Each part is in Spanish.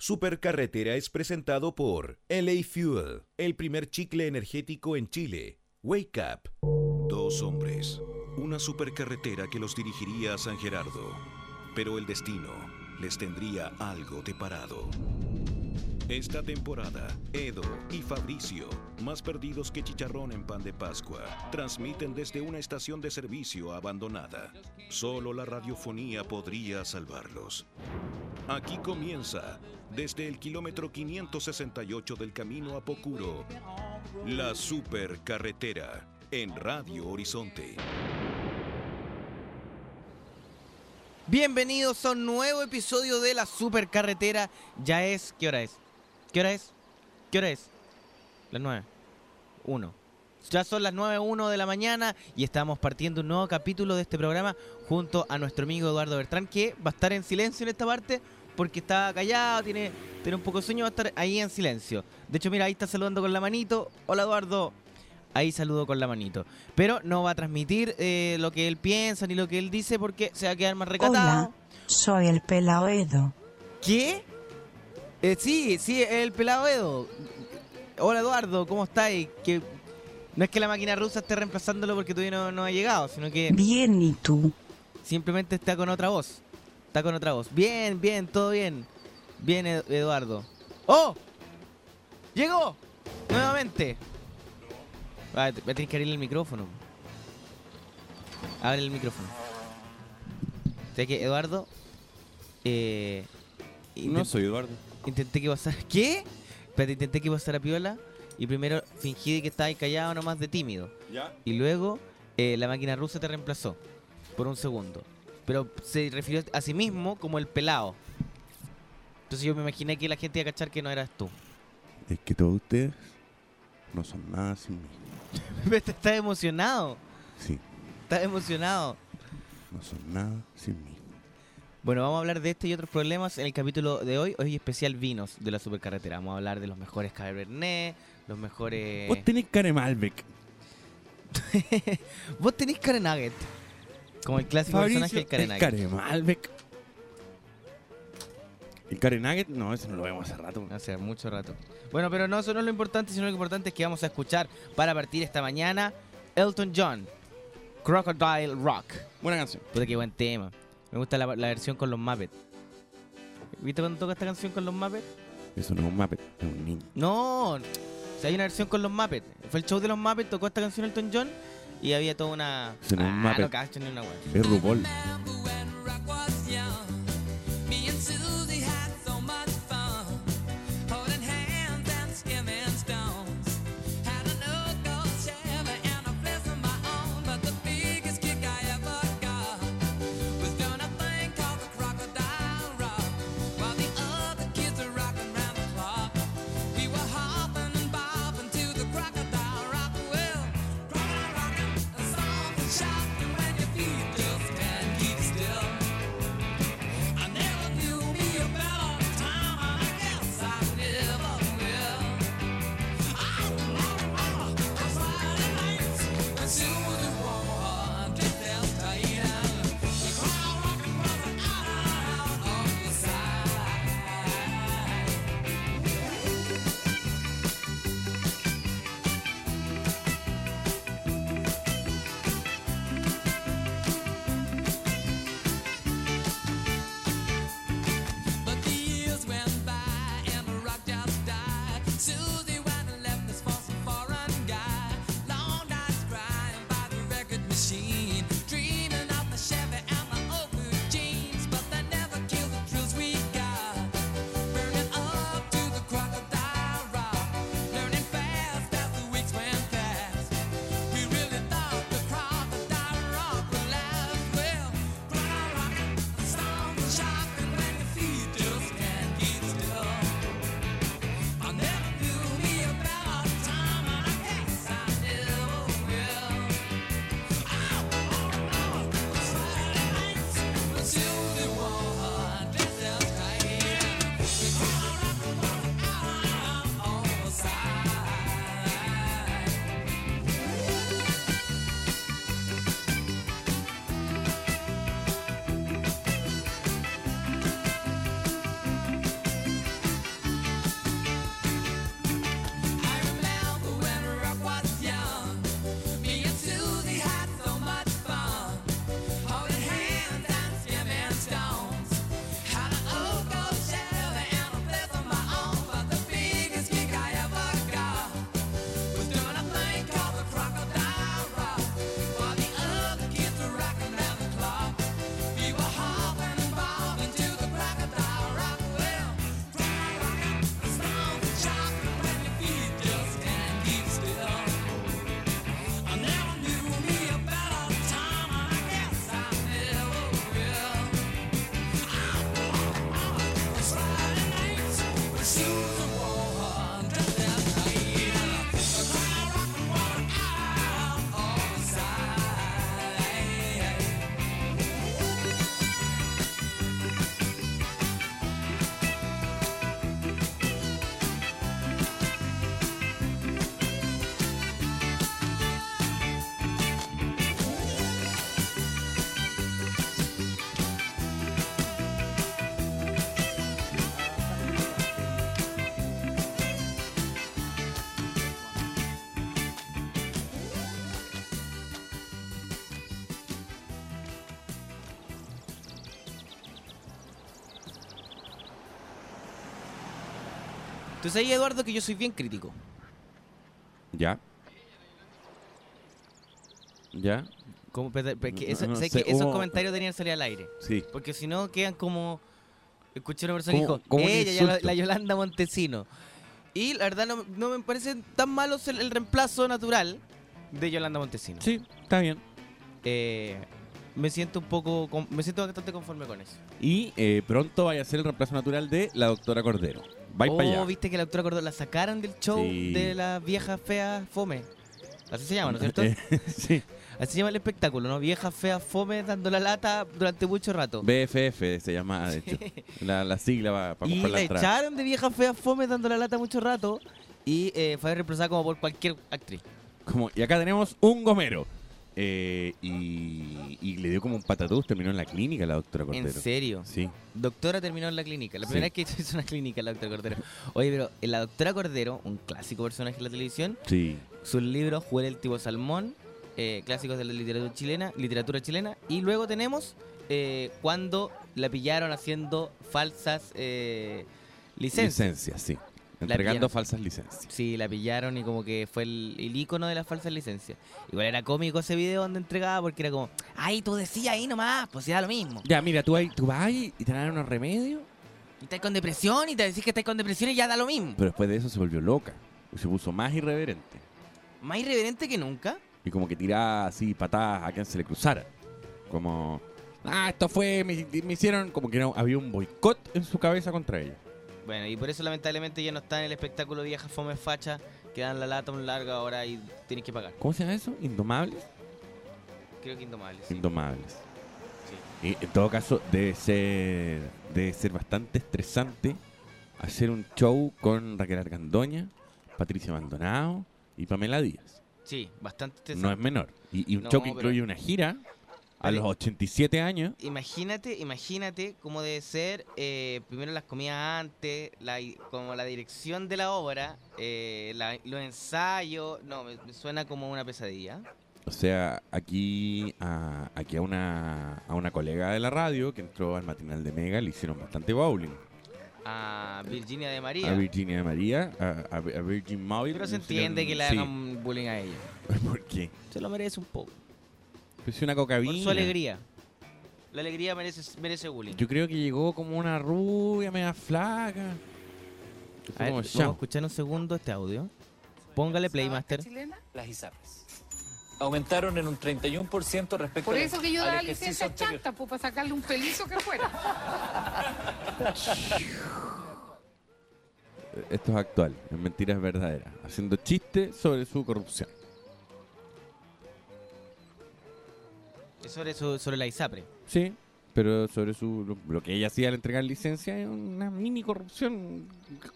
Supercarretera es presentado por LA Fuel, el primer chicle energético en Chile. Wake Up. Dos hombres, una supercarretera que los dirigiría a San Gerardo, pero el destino les tendría algo deparado. Esta temporada, Edo y Fabricio, más perdidos que chicharrón en pan de Pascua, transmiten desde una estación de servicio abandonada. Solo la radiofonía podría salvarlos. Aquí comienza, desde el kilómetro 568 del camino a Pocuro, la supercarretera en Radio Horizonte. Bienvenidos a un nuevo episodio de la supercarretera. Ya es, ¿qué hora es? ¿Qué hora es? ¿Qué hora es? Las 9. 1. Ya son las 9.1 de la mañana y estamos partiendo un nuevo capítulo de este programa junto a nuestro amigo Eduardo Bertrán, que va a estar en silencio en esta parte porque está callado, tiene, tiene un poco de sueño, va a estar ahí en silencio. De hecho, mira, ahí está saludando con la manito. Hola Eduardo. Ahí saludo con la manito. Pero no va a transmitir eh, lo que él piensa ni lo que él dice porque se va a quedar más recatado. Hola, soy el pelao Edo. ¿Qué? Eh, sí, sí, el pelado Edo. Hola Eduardo, ¿cómo estáis? Que no es que la máquina rusa esté reemplazándolo porque todavía no, no ha llegado, sino que Bien, ¿y tú? simplemente está con otra voz. Está con otra voz. Bien, bien, todo bien. Bien, Ed- Eduardo. ¡Oh! ¡Llegó! Nuevamente. Va, te- va a tener que abrirle el micrófono. Abre el micrófono. ¿Sabes que Eduardo? Eh, No soy Eduardo. Intenté que pasara. ¿Qué? Pero intenté que pasara piola. Y primero fingí que estaba callado nomás de tímido. ¿Ya? Y luego eh, la máquina rusa te reemplazó. Por un segundo. Pero se refirió a sí mismo como el pelado. Entonces yo me imaginé que la gente iba a cachar que no eras tú. Es que todos ustedes no son nada sin mí. Estás emocionado. Sí, Estás emocionado. no son nada sin mí. Bueno, vamos a hablar de este y otros problemas en el capítulo de hoy. Hoy especial vinos de la supercarretera. Vamos a hablar de los mejores Cabernet, los mejores... Vos tenés cara de Malbec. Vos tenés Karen Nugget. Como el clásico personaje del Karen es Nugget. cara de Malbec. ¿El Karen Nugget? No, ese no lo vemos hace rato. Hace mucho rato. Bueno, pero no, eso no es lo importante, sino lo importante es que vamos a escuchar para partir esta mañana Elton John, Crocodile Rock. Buena canción. Puta qué buen tema. Me gusta la, la versión con los Muppets. ¿Viste cuando toca esta canción con los Muppets? Eso no es un Muppet, es un niño. No, o sea, hay una versión con los Muppets. Fue el show de los Muppets, tocó esta canción Elton John y había toda una... Ah, no cacho ni una wea. Es RuPaul. Tú sabes, Eduardo, que yo soy bien crítico. ¿Ya? ¿Ya? Como, pero- pero que No, eso- no ¿sabes sé, que esos hubo- comentarios tenían que salir al aire. Sí. Porque si no quedan como. Escuché a una persona que Como- dijo, como un ella, ya la, insulto. la Yolanda Montesino. Y la verdad no, no me parece tan malo el, el reemplazo natural de Yolanda Montesino. Sí, está bien. Eh, me siento un poco. con- me siento bastante conforme con eso. Y eh, pronto vaya a ser el reemplazo natural de la doctora Cordero. Oh, para allá. viste que la doctora Cordero la sacaron del show Sí. de la vieja fea fome. Así se llama, ¿no es cierto? Eh, sí. Así se llama el espectáculo, ¿no? Vieja fea fome dando la lata durante mucho rato. BFF se llama, de hecho. La, la sigla va para y comprar la la entrada. echaron de vieja fea fome dando la lata mucho rato y eh, fue reemplazada como por cualquier actriz. Como, y acá tenemos un gomero. Eh, y, y le dio como un patatús, terminó en la clínica la doctora Cordero. ¿En serio? Sí. Doctora terminó en la clínica. La Sí. primera vez que hizo una clínica la doctora Cordero. Oye, pero la doctora Cordero, un clásico personaje de la televisión, Sí. sus libros Juel el Tibo Salmón, eh, clásicos de la literatura chilena, literatura chilena, y luego tenemos eh, cuando la pillaron haciendo falsas eh, licencias. Licencias, sí. Entregando falsas licencias. Sí, la pillaron y como que fue el, el icono de las falsas licencias. Igual era cómico ese video donde entregaba porque era como, ay, tú decías ahí nomás, pues era lo mismo. Ya, mira, tú, ahí, tú vas ahí y te dan unos remedios. Y estás con depresión y te decís que estás con depresión y ya da lo mismo. Pero después de eso se volvió loca. Y se puso más irreverente. Más irreverente que nunca. Y como que tiraba así patadas a quien se le cruzara. Como, ah, esto fue, me, me hicieron, como que no, había un boicot en su cabeza contra ella. Bueno, y por eso lamentablemente ya no está en el espectáculo Vieja Fome Facha, que dan la lata un larga hora y tienes que pagar. ¿Cómo se llama eso? ¿Indomables? Creo que indomable. sí. Indomables. Sí. Y en todo caso, debe ser, debe ser bastante estresante hacer un show con Raquel Argandoña, Patricia Maldonado y Pamela Díaz. Sí, bastante No estresante. es menor. Y, y un No, show que incluye una gira a los 87 años. Imagínate, imagínate cómo debe ser eh, primero las comidas antes, la, como la dirección de la obra, eh, la- los ensayos, no, me, me suena como una pesadilla. O sea, aquí a, aquí a una, a una colega de la radio que entró al matinal de Mega le hicieron bastante bowling. A Virginia de María. A Virginia de María, a, a- Virgin. Pero se entiende que le sí. hagan bullying a ella. ¿Por qué? Se lo merece un poco. Pues una Por cocaína. su alegría. La alegría merece, merece bullying. Yo creo que llegó como una rubia, media flaca. A ver, vamos a escuchar un segundo este audio. Póngale Playmaster. las ISAPRES. Aumentaron en un 31% respecto Por eso que yo daba licencia anterior. chanta, pues para sacarle un pelito que fuera. Esto es actual, es mentiras verdaderas. Haciendo chistes sobre su corrupción. Sobre, su- sobre la ISAPRE. Sí, pero sobre su lo, lo que ella hacía al entregar licencia es una mini corrupción,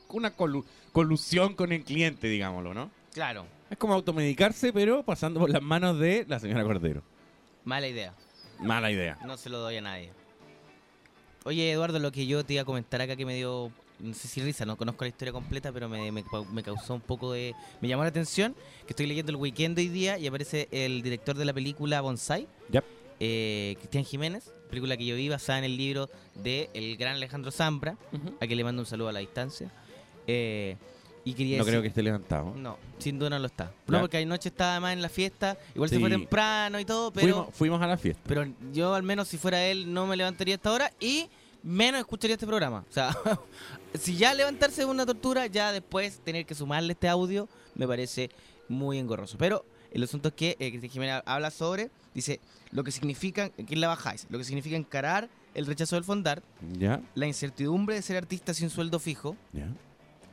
una colu- colusión con el cliente, digámoslo, ¿no? Claro, Es como automedicarse, pero pasando por las manos de la señora Cordero. mala idea. Mala idea. No se lo doy a nadie. Oye, Eduardo, lo que yo te iba a comentar acá que me dio, no sé si risa, no conozco la historia completa, pero me, me- me causó un poco de... Me llamó la atención que estoy leyendo el weekend hoy día y aparece el director de la película Bonsai, Yep. Eh, Cristian Jiménez, película que yo vi basada en el libro de el gran Alejandro Zambra, a quien le mando un saludo a la distancia. Eh, y quería No decir- creo que esté levantado. No, sin duda no lo está. Ya. No, porque anoche estaba además en la fiesta, igual se Sí. fue temprano y todo, pero... Fuimos, fuimos a la fiesta. Pero yo al menos si fuera él no me levantaría a esta hora y menos escucharía este programa. O sea, si ya levantarse es una tortura, ya después tener que sumarle este audio me parece muy engorroso. Pero el asunto es que eh, Cristian Jiménez habla sobre, dice, lo que significa, ¿quién la bajáis? Lo que significa encarar el rechazo del fondar, ¿Ya? la incertidumbre de ser artista sin sueldo fijo, ¿Ya?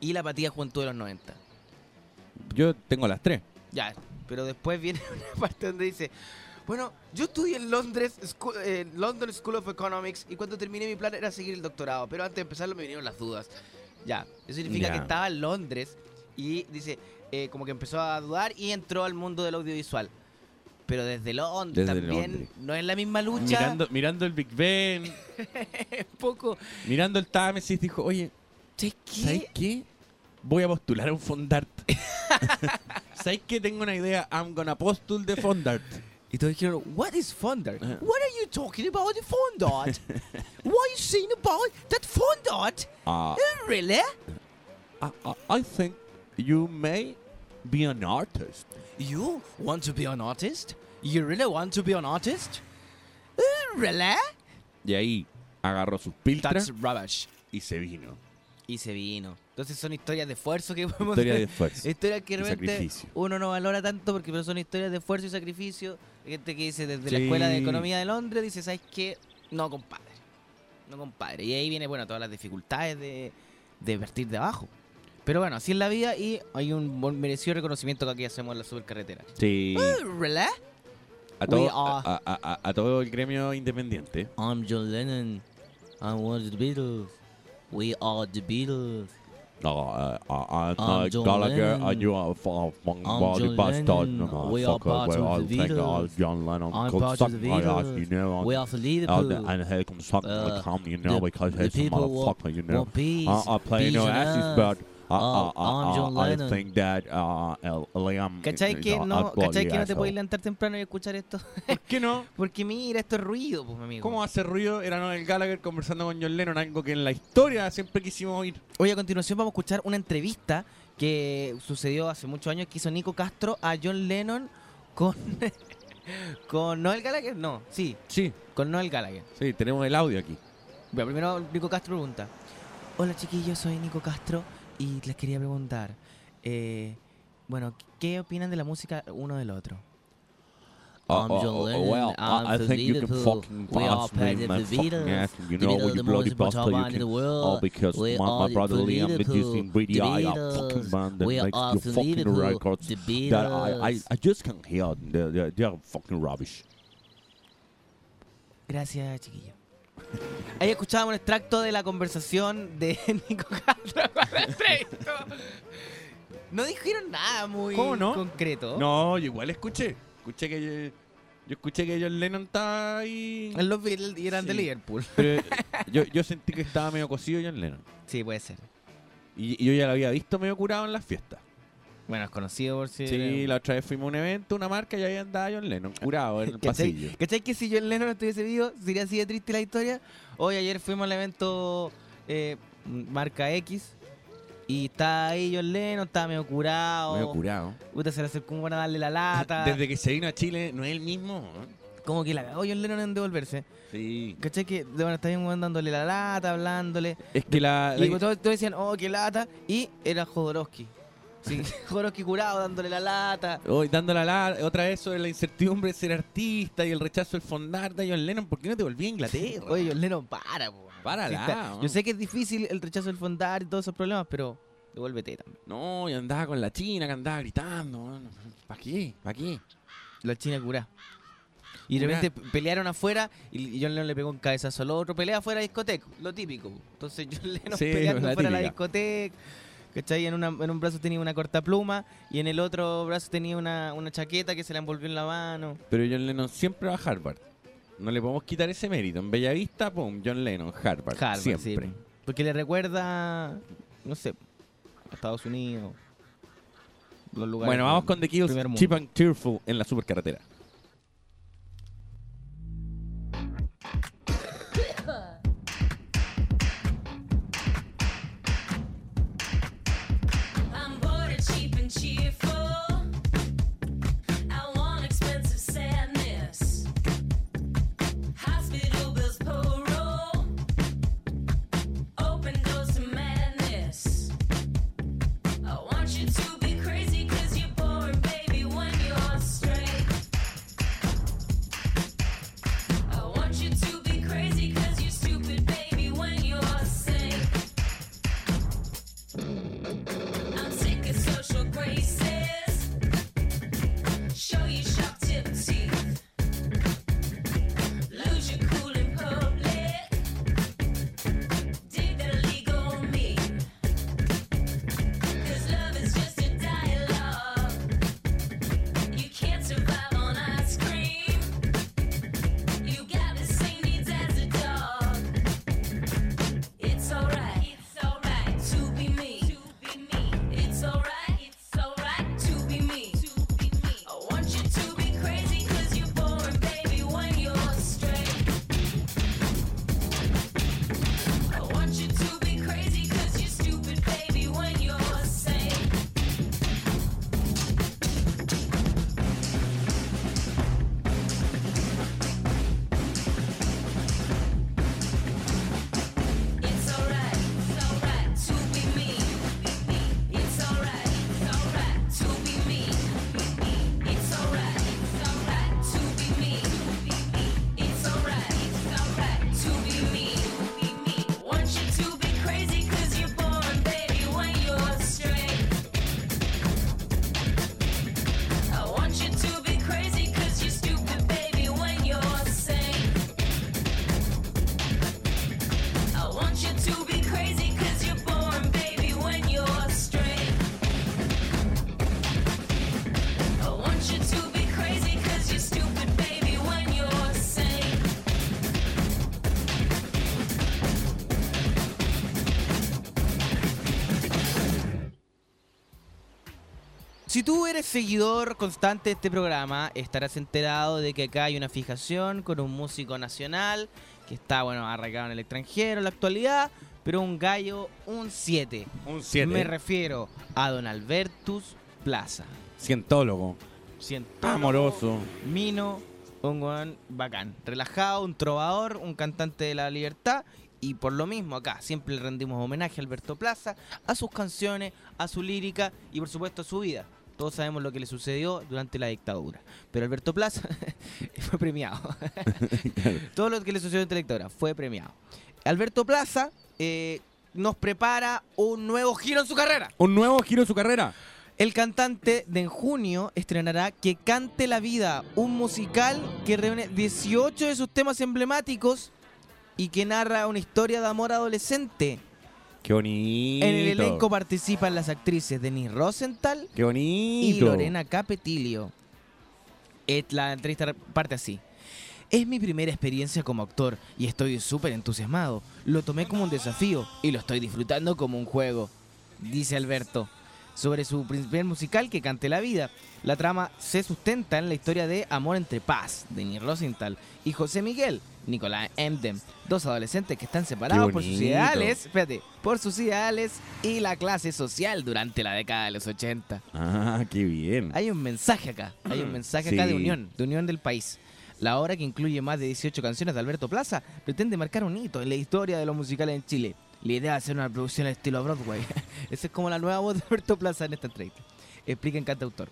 y la apatía juventud de los 90. Yo tengo las tres. Ya, pero después viene una parte donde dice, bueno, yo estudié en Londres, School- eh, London School of Economics y cuando terminé mi plan era seguir el doctorado, pero antes de empezarlo me vinieron las dudas. Ya, eso significa Ya. que estaba en Londres y dice, eh, como que empezó a dudar y entró al mundo del audiovisual. Pero desde Londres Desde también Londres. no es la misma lucha. Mirando, mirando el Big Ben, poco. mirando el Támesis, dijo, oye, ¿Sabes qué? ¿sabes qué? Voy a postular a un Fondart. ¿Sabes qué? Tengo una idea. I'm gonna postul de Fondart. Y todos dijeron, what is Fondart? Ajá. What are you talking about the Fondart? What are you saying about that Fondart? Uh, Really? I, I- I think you may be an artist. You want to be an artist? You really want to be an artist? Eh, Really? Y ahí agarró sus piltras That's rubbish. y se vino. Y se vino. Entonces son historias de esfuerzo que podemos Historia de esfuerzo. Historias que y realmente sacrificio. uno no valora tanto porque pero son historias de esfuerzo y sacrificio. Gente que dice desde la Sí. Escuela de Economía de Londres, dice, ¿sabes qué? No, compadre. No, compadre. Y ahí viene, bueno, todas las dificultades de, de partir de abajo. Pero bueno, así es la vida y hay un buen merecido reconocimiento que aquí hacemos en la supercarretera. Sí. ¿Really? A todo, a, a- a- a todo el gremio independiente. I'm John Lennon. I'm one of the Beatles. We are the Beatles. No, uh, uh, I'm I'm Mike John Gallagher Lennon. and you are from bastard. No, We are part of the Beatles. John Lennon. I'm come part suck of the ass, Beatles. you know. We are for and, Liverpool. and he can suck my Uh, cum, you know, the- because the he's a people want- motherfucker, you know. want peace. I, I play Peace no and asses, us. but I, Uh, I, I'm I, John I Lennon. think that uh, Liam ¿Cachai is que no, ¿cachai que no te puedes levantar temprano y escuchar esto? ¿Por qué no? Porque mira, esto es ruido, pues, mi amigo. ¿Cómo hace ruido? Era Noel Gallagher conversando con John Lennon, algo que en la historia siempre quisimos oír. Hoy a continuación vamos a escuchar una entrevista que sucedió hace muchos años que hizo Nico Castro a John Lennon con, con Noel Gallagher. No, sí, Sí, con Noel Gallagher. sí, tenemos el audio aquí. Bueno, primero Nico Castro pregunta. Hola chiquillos, soy Nico Castro y les quería preguntar, eh, bueno, ¿qué opinan de la música uno del otro? Uh, I'm uh, uh, well, I, I think you can fucking pass me the fucking ass, you know, the your bloody bastard, you can... Oh, because my, my brother Liam is using really Beatles. fucking band that We makes you from fucking records that I, I. I just can't hear. They're, they're, they're fucking rubbish. Gracias, chiquillo. Ahí escuchábamos un extracto de la conversación de Nico Castro con. No dijeron nada muy ¿Cómo no? concreto. No, yo igual escuché. Escuché que yo, yo escuché que John Lennon estaba ahí. En Los Beatles y eran de. Liverpool. Pero yo, yo sentí que estaba medio cocido John Lennon. Sí, puede ser. Y, y yo ya lo había visto medio curado en las fiestas. Bueno, es conocido por si... Sí, la otra vez fuimos a un evento, una marca, y ahí andaba John Lennon, curado en el pasillo. ¿Cachai que si John Lennon no estuviese vivo, sería así de triste la historia? Hoy ayer fuimos al evento eh, marca X y está ahí John Lennon, estaba medio curado. Medio curado. Puta, se le acercó como a darle la lata. Desde que se vino a Chile, no es el mismo. ¿eh? Como que la cagó John Lennon en devolverse. Sí. ¿Cachai? Que bueno, está bien dándole la lata, hablándole. Es que la. Y la- todos, todos decían, oh, qué lata. Y era Jodorowsky. Sí, Jodorowsky curado dándole la lata. Hoy dando la, la- otra vez sobre la incertidumbre de ser artista y el rechazo del fondar de John Lennon. ¿Por qué no te volví a Inglaterra? Oye, John Lennon, para, po. Párala. Yo sé que es difícil el rechazo del fondar y todos esos problemas, pero devuélvete también. No, y andaba con la china que andaba gritando. ¿Para qué? ¿Para qué? La China curá. Y de repente pelearon afuera y John Lennon le pegó un cabezazo al otro. Pelea afuera de discoteca, lo típico. Entonces John Lennon Sí, peleando afuera de la discoteca. ¿Cachai? En, una- en un brazo tenía una corta pluma y en el otro brazo tenía una, una chaqueta que se la envolvió en la mano. Pero John Lennon siempre va a Harvard. No le podemos quitar ese mérito. En Bellavista, pum, John Lennon, Harvard. Harvard, siempre. sí. Porque le recuerda, no sé, a Estados Unidos. Los lugares Bueno, vamos con The Kills. Cheap and Tearful en la supercarretera. Seguidor constante de este programa, estarás enterado de que acá hay una fijación con un músico nacional que está, bueno, arraigado en el extranjero en la actualidad, pero un gallo, un 7. Un 7. Me refiero a Don Albertus Plaza. Cientólogo. Cientólogo, Amoroso. Mino, un weón bacán. Relajado, un trovador, un cantante de la libertad. Y por lo mismo acá siempre le rendimos homenaje a Alberto Plaza, a sus canciones, a su lírica y por supuesto a su vida. Todos sabemos lo que le sucedió durante la dictadura. Pero Alberto Plaza fue premiado. Todo lo que le sucedió durante la dictadura fue premiado. Alberto Plaza eh, nos prepara un nuevo giro en su carrera. Un nuevo giro en su carrera. El cantante de en junio estrenará Que Cante la Vida, un musical que reúne 18 de sus temas emblemáticos y que narra una historia de amor adolescente. Qué bonito. En el elenco participan las actrices Denise Rosenthal Qué bonito. y Lorena Capetilio. La entrevista parte así. Es mi primera experiencia como actor y estoy súper entusiasmado. Lo tomé como un desafío y lo estoy disfrutando como un juego, dice Alberto. Sobre su primer musical que cante la vida. La trama se sustenta en la historia de Amor entre Paz, de Denis Rosenthal, y José Miguel, Nicolás Emden, dos adolescentes que están separados por sus ideales, espérate, por sus ideales y la clase social durante la década de los 80. Ah, qué bien. Hay un mensaje acá, hay un mensaje acá de unión, de unión del país. La obra, que incluye más de 18 canciones de Alberto Plaza, pretende marcar un hito en la historia de los musicales en Chile. La idea de hacer una producción al estilo Broadway. Esa es como la nueva voz de Alberto Plaza en esta entrevista. Explica en cantautor.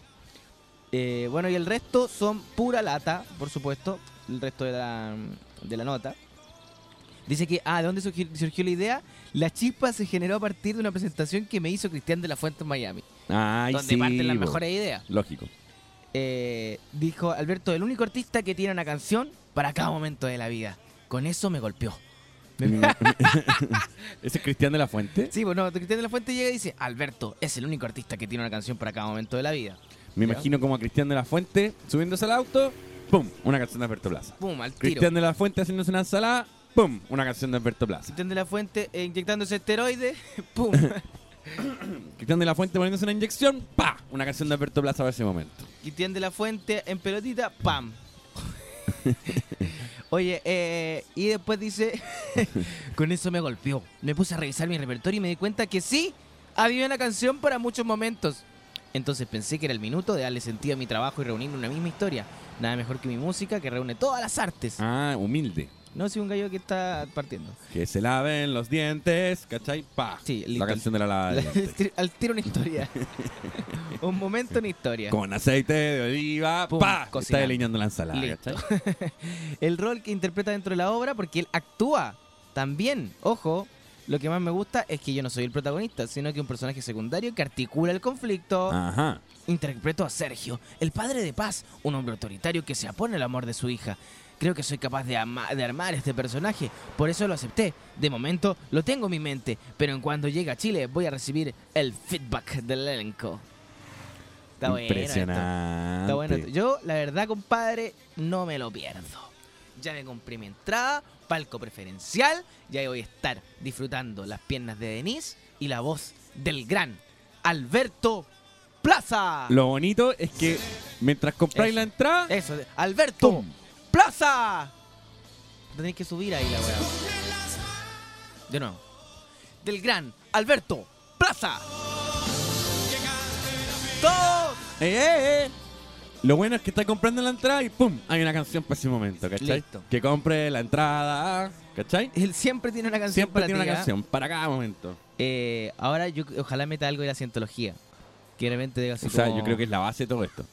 Eh, bueno, y el resto son pura lata, por supuesto. El resto de la, de la nota. Dice que, ah, ¿de dónde surgió, surgió la idea? La chispa se generó a partir de una presentación que me hizo Cristian de la Fuente en Miami. Ay, donde sí, parten las po. mejores ideas. Lógico. Eh, dijo Alberto, el único artista que tiene una canción para cada momento de la vida. Con eso me golpeó. ¿Ese es Cristian de la Fuente? Sí, bueno, Cristian de la Fuente llega y dice, Alberto es el único artista que tiene una canción para cada momento de la vida. Me ¿Ya? imagino como a Cristian de la Fuente subiéndose al auto, ¡pum! Una canción de Alberto Plaza. Pum, al tiro. Cristian de la Fuente haciéndose una ensalada, ¡pum! Una canción de Alberto Plaza. Cristian de la Fuente eh, inyectándose esteroides, pum. Cristian de la Fuente poniéndose una inyección, ¡pa! Una canción de Alberto Plaza para ese momento. Cristian de la Fuente en pelotita, pam. Oye, eh, y después dice, con eso me golpeó. Me puse a revisar mi repertorio y me di cuenta que sí, había una canción para muchos momentos. Entonces pensé que era el minuto de darle sentido a mi trabajo y reunir una misma historia. Nada mejor que mi música que reúne todas las artes. Ah, humilde. No soy un gallo que está partiendo. Que se laven los dientes, ¿cachai? ¡Pa! Sí, La canción de la lava de La- dientes. al tiro una historia. un momento una historia. Con aceite de oliva, Pum, ¡pa! Está delineando la ensalada, Listo. ¿cachai? el rol que interpreta dentro de la obra porque él actúa también. Ojo, lo que más me gusta es que yo no soy el protagonista, sino que un personaje secundario que articula el conflicto. Ajá. Interpreto a Sergio, el padre de Paz, un hombre autoritario que se apone al amor de su hija. Creo que soy capaz de, ama- de armar este personaje, por eso lo acepté. De momento lo tengo en mi mente, pero en cuanto llegue a Chile voy a recibir el feedback del elenco. Está bueno. Impresionante. Está bueno. esto. Yo, la verdad, compadre, no me lo pierdo. Ya me compré mi entrada, palco preferencial, y ahí voy a estar disfrutando las piernas de Denise y la voz del gran Alberto Plaza. Lo bonito es que mientras compráis Eso. la entrada, Eso, Alberto ¡pum! Plaza. Tenéis que subir ahí la weá. De nuevo. Del gran Alberto Plaza. Todos. ¡Eh, eh, eh! Lo bueno es que está comprando la entrada y ¡pum! Hay una canción para ese momento, ¿cachai? Listo. Que compre la entrada, ¿cachai? Él siempre tiene una canción Siempre para tiene ti, una ¿ah? canción para cada momento. Eh, ahora yo ojalá meta algo de la cientología. Que de repente diga así O sea, como, yo creo que es la base de todo esto.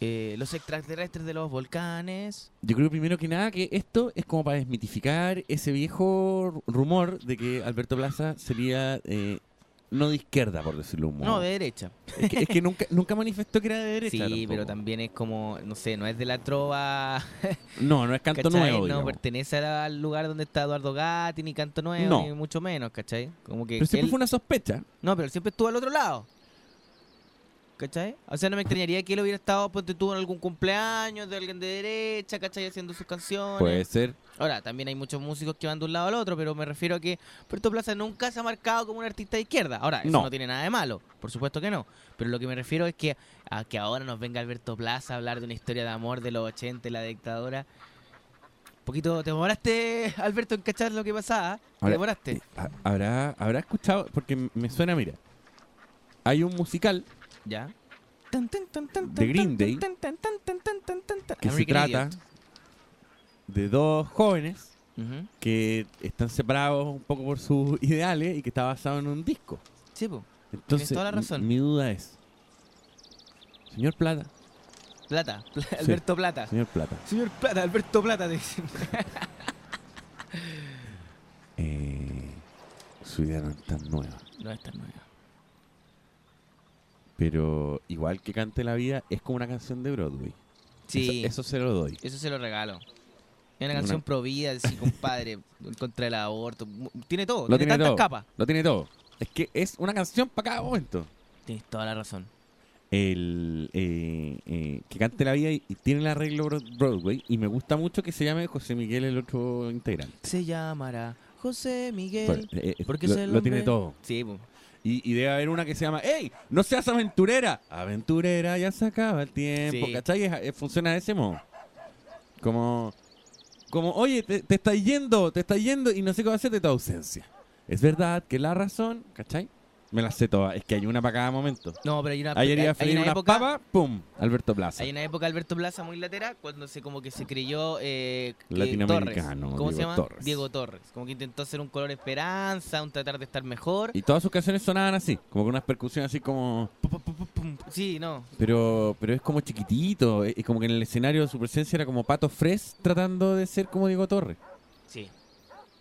eh, los extraterrestres de los volcanes. Yo creo primero que nada que esto es como para desmitificar ese viejo rumor de que Alberto Plaza sería eh, no de izquierda, por decirlo de un modo. No, de derecha. es, que, es que nunca, nunca manifestó que era de derecha. sí, tampoco. pero también es como, no sé, no es de la trova. No, no es canto ¿cachai? nuevo. no digamos. pertenece al lugar donde está Eduardo Gatti, ni Canto Nuevo, No. ni mucho menos, ¿cachai? Como que Pero siempre él- fue una sospecha. No, pero siempre estuvo al otro lado. ¿Cachai? O sea, no me extrañaría que él hubiera estado, ponte tú, en algún cumpleaños de alguien de derecha, ¿cachai? Haciendo sus canciones. Puede ser. Ahora, también hay muchos músicos que van de un lado al otro, pero me refiero a que Puerto Plaza nunca se ha marcado como un artista de izquierda. Ahora, eso No. no, tiene nada de malo, por supuesto que no. Pero lo que me refiero es que a que ahora nos venga Alberto Plaza a hablar de una historia de amor de los 80 y la dictadura. Un poquito, ¿te demoraste, Alberto, en cachar lo que pasaba? ¿Te demoraste? eh, ha- ¿Habrá, habrá escuchado? Porque me suena, mira. Hay un musical ¿Ya? De Green Day, que se American trata Idiot. de dos jóvenes Ujú. que están separados un poco por sus ideales y que está basado en un disco. Sí, po. Entonces, toda la m- razón. mi duda es, señor Plata, Plata. Alberto Plata. señor Plata, Señor Plata, Alberto Plata, te dicen. eh, su idea no es tan nueva, No es tan nueva. Pero igual que Cante la Vida es como una canción de Broadway. Sí. Eso, eso se lo doy. Eso se lo regalo. Es una Una- canción pro vida, sí, compadre, contra del aborto. Tiene todo, Lo tiene, tiene tantas todo. capas. Lo tiene todo. Es que es una canción para cada momento. Tienes toda la razón. el eh, eh, que cante la vida y, y tiene el arreglo Bro- Broadway y me gusta mucho que se llame José Miguel el otro integrante Se llamará José Miguel. eh, eh, porque lo, es el lo tiene todo Sí. Y, y debe haber una que se llama ¡Ey! ¡No seas aventurera! Aventurera ya se acaba el tiempo Sí. ¿cachai? Es- es- funciona de ese modo como como oye te, te estás yendo te estás yendo y no sé cómo hacer de tu ausencia es verdad que la razón ¿cachai? Me las sé todas es que hay una para cada momento No, pero hay una, ayer iba a freír una época. papa ¡pum! Alberto Plaza Hay una época Alberto Plaza muy latera cuando se como que se creyó eh, que Latinoamericano, Torres. ¿Cómo se Diego llama? Torres. Diego Torres. Como que intentó hacer un color esperanza, un tratar de estar mejor. Y todas sus canciones sonaban así, como con unas percusiones así como... Pum, pum, pum, pum, pum. Sí, no. Pero pero es como chiquitito, es como que en el escenario su presencia era como Pato Fres tratando de ser como Diego Torres. Sí.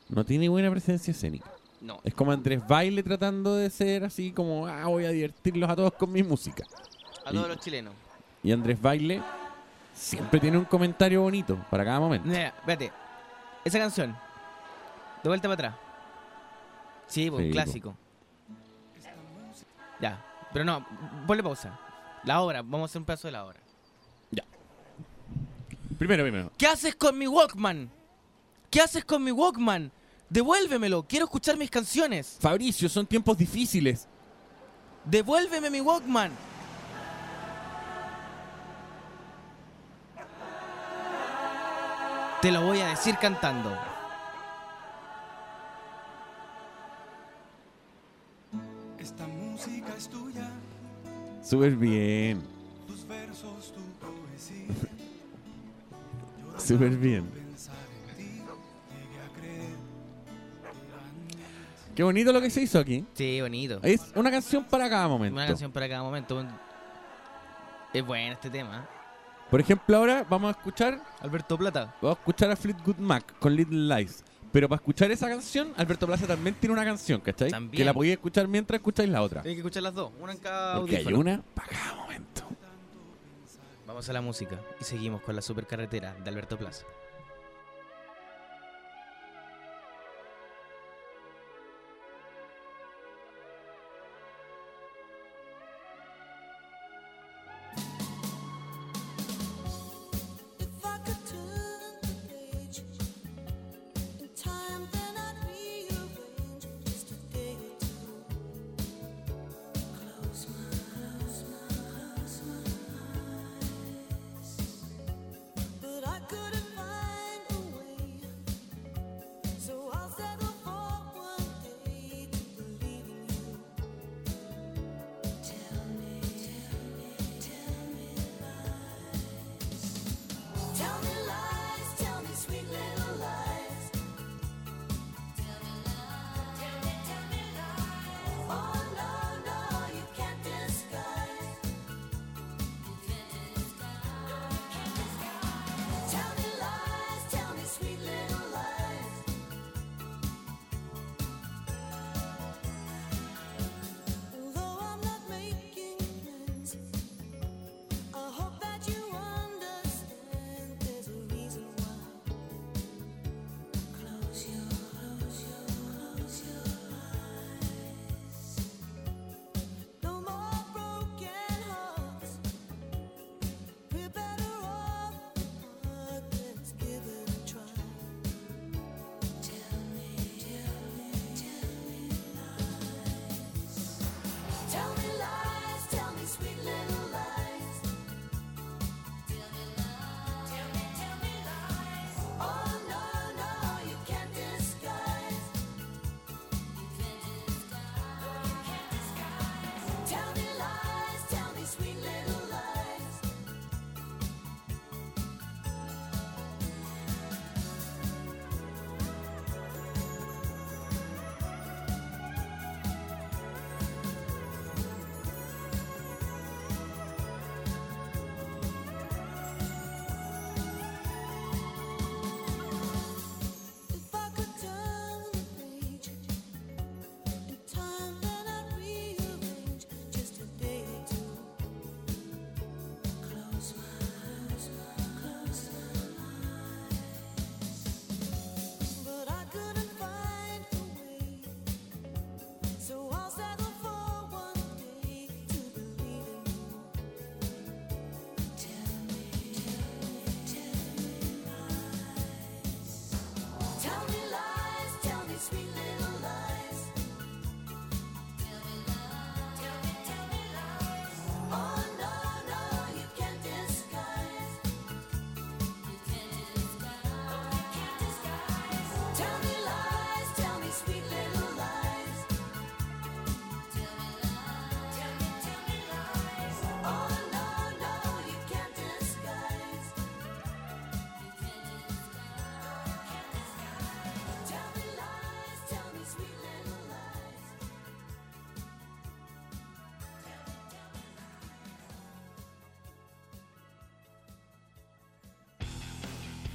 No tiene buena presencia escénica. No. Es como Andrés Baile tratando de ser así como, ah, voy a divertirlos a todos con mi música. A todos los chilenos. Y Andrés Baile siempre tiene un comentario bonito para cada momento. Mira, espérate. Esa canción. De vuelta para atrás. Sí, pues, Sí, clásico. Ya. Pero no, ponle pausa. La obra, vamos a hacer un pedazo de la obra. Primero, primero. ¿Qué haces con mi Walkman? ¿Qué haces con mi Walkman? Devuélvemelo, quiero escuchar mis canciones. Fabricio, son tiempos difíciles. Devuélveme mi Walkman. Te lo voy a decir cantando. Esta música es tuya, Súper bien. tus versos, tu poesía. Súper bien. Qué bonito lo que se hizo aquí. Sí, bonito. Es una canción para cada momento. Una canción para cada momento. Es bueno este tema. Por ejemplo, ahora vamos a escuchar Alberto Plata. Vamos a escuchar a Fleetwood Mac con Little Lies. Pero para escuchar esa canción, Alberto Plaza también tiene una canción, ¿cachai? También. Que la podéis escuchar mientras escucháis la otra. Tienes que escuchar las dos, una en cada Porque hay una para cada momento. Vamos a la música y seguimos con la supercarretera de Alberto Plaza.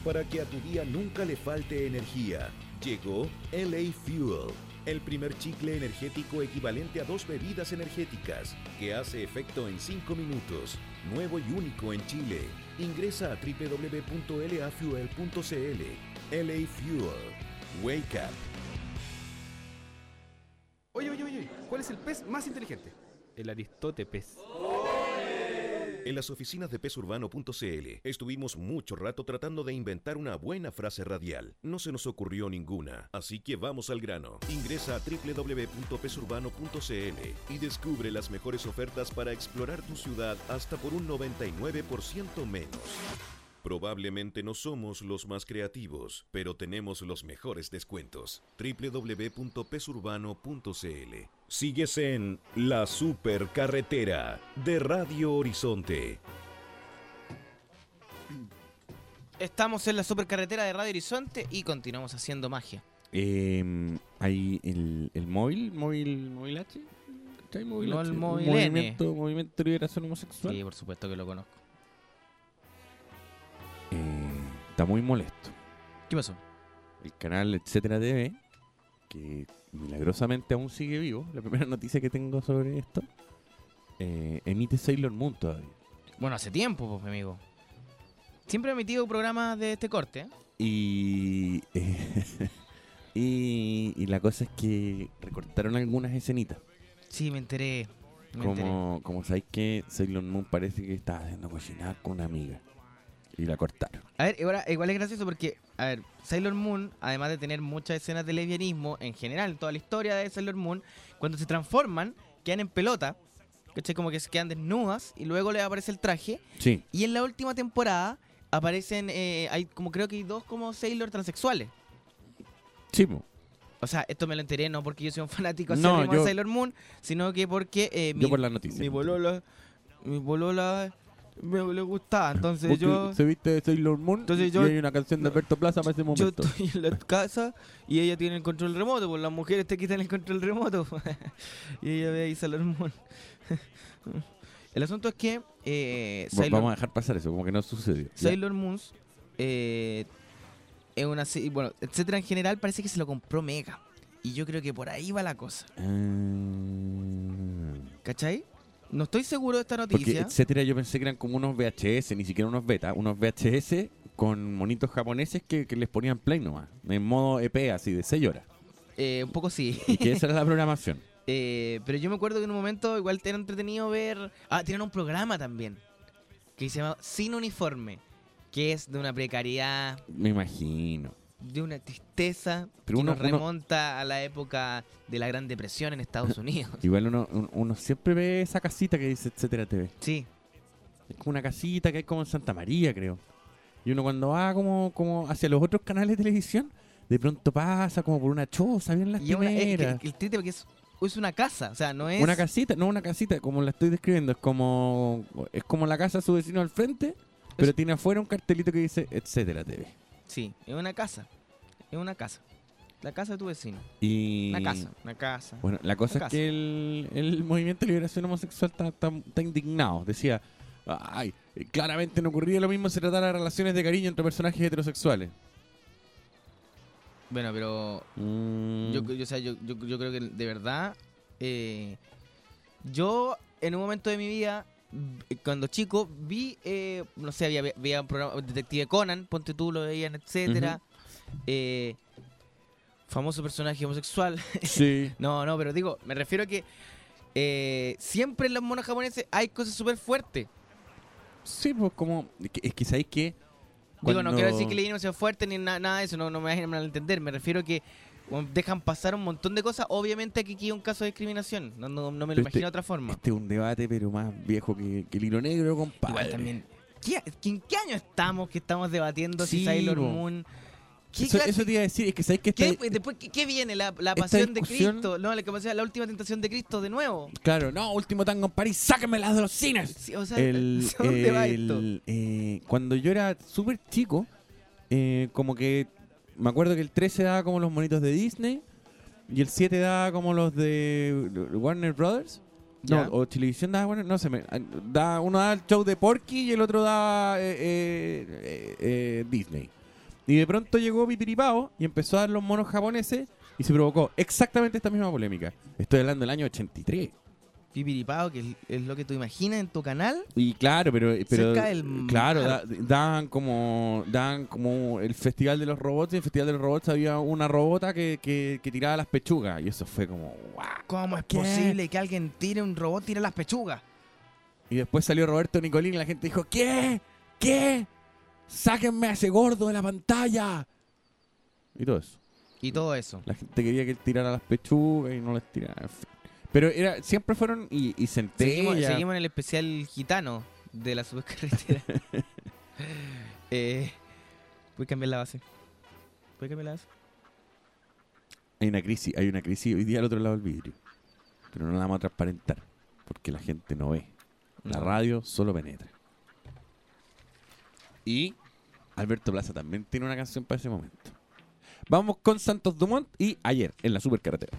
Para que a tu día nunca le falte energía. Llegó LA Fuel, el primer chicle energético equivalente a dos bebidas energéticas, que hace efecto en 5 minutos, nuevo y único en Chile. Ingresa a www.lafuel.cl. LA Fuel. Wake up. Oye, oye, oye, ¿cuál es el pez más inteligente? El Aristóteles. En las oficinas de pesurbano.cl estuvimos mucho rato tratando de inventar una buena frase radial. No se nos ocurrió ninguna, así que vamos al grano. Ingresa a www.pesurbano.cl y descubre las mejores ofertas para explorar tu ciudad hasta por un 99% menos. Probablemente no somos los más creativos, pero tenemos los mejores descuentos. www.pesurbano.cl Sigues en La Supercarretera de Radio Horizonte. Estamos en la supercarretera de Radio Horizonte y continuamos haciendo magia. Eh, hay el, el móvil, móvil, móvil H. ¿Cachai? Móvil No H, el un móvil movimiento, movimiento de liberación homosexual. Sí, por supuesto que lo conozco. Eh, está muy molesto. ¿Qué pasó? El canal Etcétera TV, que milagrosamente aún sigue vivo, la primera noticia que tengo sobre esto, eh, emite Sailor Moon todavía. Bueno, hace tiempo, pues, mi amigo. Siempre he emitido programas de este corte. ¿eh? Y, eh, y, y la cosa es que recortaron algunas escenitas. Sí, me enteré. Me enteré. Como, como sabéis que Sailor Moon parece que estaba haciendo cocinar con una amiga. Y la cortaron. A ver, igual, igual es gracioso porque, a ver, Sailor Moon, además de tener muchas escenas de lesbianismo, en general, toda la historia de Sailor Moon, cuando se transforman, quedan en pelota, ¿cachai? Como que se quedan desnudas y luego les aparece el traje. Sí. Y en la última temporada aparecen, eh, hay como creo que hay dos como Sailor transexuales. Sí, po. O sea, esto me lo enteré no porque yo soy un fanático No, de Sailor Moon, sino que porque eh, Yo por la noticia. mi bolola, mi bolola me le gustaba, entonces yo... se viste de Sailor Moon Entonces y yo- hay una canción de Alberto Plaza para ese Yo momento. estoy en la casa y ella tiene el control remoto, pues las mujeres te quitan el control remoto. y ella ve ahí Sailor Moon. el asunto es que eh, Sailor, Vamos a dejar pasar eso, como que no sucedió. Sailor Moons eh, es una serie, bueno, etcétera en general parece que se lo compró Mega. Y yo creo que por ahí va la cosa. Ah. ¿Cachai? No estoy seguro de esta Porque noticia. etcétera, yo pensé que eran como unos VHS, ni siquiera unos beta, unos VHS con monitos japoneses que, que les ponían play nomás, en modo EP, así de 6 horas. Eh, un poco sí. Y que esa era la programación. Eh, pero yo me acuerdo que en un momento igual te era entretenido ver. Ah, tienen un programa también. Que se llama Sin Uniforme. Que es de una precariedad, Me imagino. De una tristeza. Pero que uno- nos uno- remonta a la época de la Gran Depresión en Estados Unidos. Igual uno, un- uno siempre ve esa casita que dice etcétera TV. Sí. Es como una casita que hay como en Santa María, creo. Y uno cuando va como, como hacia los otros canales de televisión, de pronto pasa como por una choza bien Y es que- lastimera. el triste porque es, es una casa. O sea, no es. Una casita, no una casita, como la estoy describiendo, es como es como la casa de su vecino al frente, pero tiene afuera un cartelito que dice etcétera TV. Sí, es una casa. Es una casa. La casa de tu vecino. Y Una casa. Una casa. Bueno, la cosa es que el, el movimiento de liberación homosexual está, está- está indignado. Decía, ay, claramente no ocurría lo mismo si tratara de relaciones de cariño entre personajes heterosexuales. Bueno, pero Mm, Yo, yo, o sea, yo, yo, yo creo que de verdad, eh, yo en un momento de mi vida, cuando chico, vi, eh, no sé, había, veía un programa, Detective Conan, ponte tú, lo veían, etcétera. Eh, famoso personaje homosexual. sí. no, no, pero digo, me refiero a que eh, siempre en los monos japoneses hay cosas súper fuertes. Sí, pues como... Es que, que ¿sabéis qué? Digo, no quiero decir que Leguino sea fuerte ni na- nada de eso, no, no me vayan a entender. Me refiero a que dejan pasar un montón de cosas. Obviamente aquí hay un caso de discriminación. No, no, no me lo Pero imagino este- de otra forma. Este es un debate, pero más viejo que, que el hilo negro, compadre. Igual también. ¿Qué, ¿En qué año estamos que estamos debatiendo si Sailor. Moon? ¿Qué, Eso, eso te iba a decir, es que sabéis que qué- está... después, ¿qué, qué viene? ¿La, la esta pasión de Cristo? No, la, la última tentación de Cristo de nuevo. Claro, no, último tango en París, sáquenmelas de los cines. Sí, o sea, el, ¿dónde va esto? eh, cuando yo era súper chico, eh, como que me acuerdo que el 13 daba como los monitos de Disney y el 7 daba como los de Warner Brothers. No, o Televisión daba Warner, no sé, me, da, uno daba el show de Porky y el otro daba eh, eh, eh, Disney. Y de pronto llegó Pipiripao y empezó a dar los monos japoneses y se provocó exactamente esta misma polémica. Estoy hablando del año 83. Pipiripao, que es, es lo que tú imaginas en tu canal. Y claro, pero, pero Cerca del claro, mar. da- daban como daban como el festival de los robots y en el festival de los robots había una robota que, que, que tiraba las pechugas y eso fue como ¡guau! ¿Cómo es ¿Qué? posible que alguien tire un robot, tire las pechugas? Y después salió Roberto Nicolín y la gente dijo, ¿qué? ¿Qué? Sáquenme a ese gordo de la pantalla. Y todo eso. Y todo eso. La gente quería que él tirara las pechugas y no las tirara. en fin. Pero era, siempre fueron y, y centella. Seguimos, seguimos en el especial gitano de la supercarretera. eh, voy a cambiar la base. Voy a cambiar la base. Hay una crisis, hay una crisis hoy día al otro lado del vidrio. Pero no la vamos a transparentar. Porque la gente no ve. La No. radio solo penetra. Y Alberto Plaza también tiene una canción para ese momento. Vamos con Santos Dumont y ayer en la supercarretera.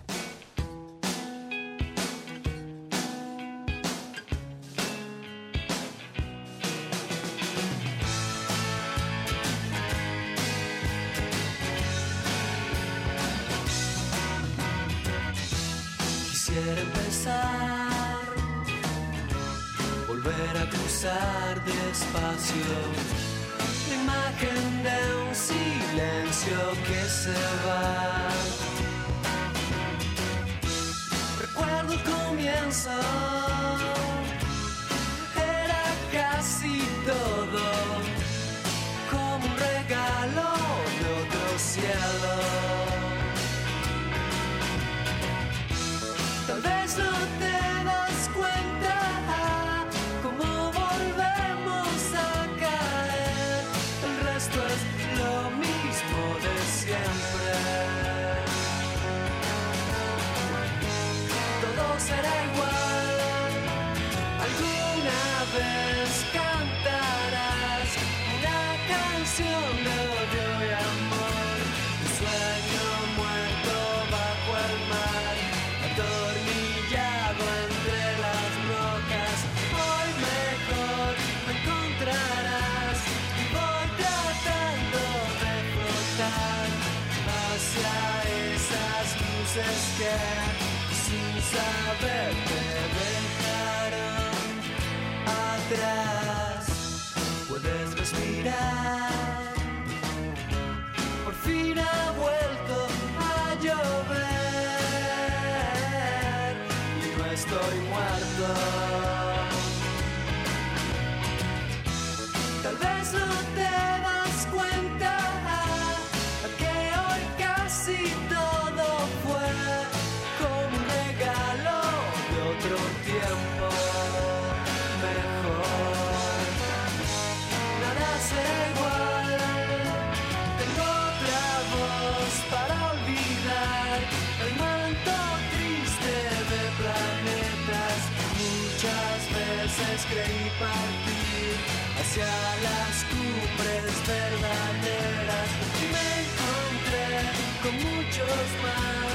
La imagen de un silencio que se va. Recuerdo el comienzo, era casi todo muchos más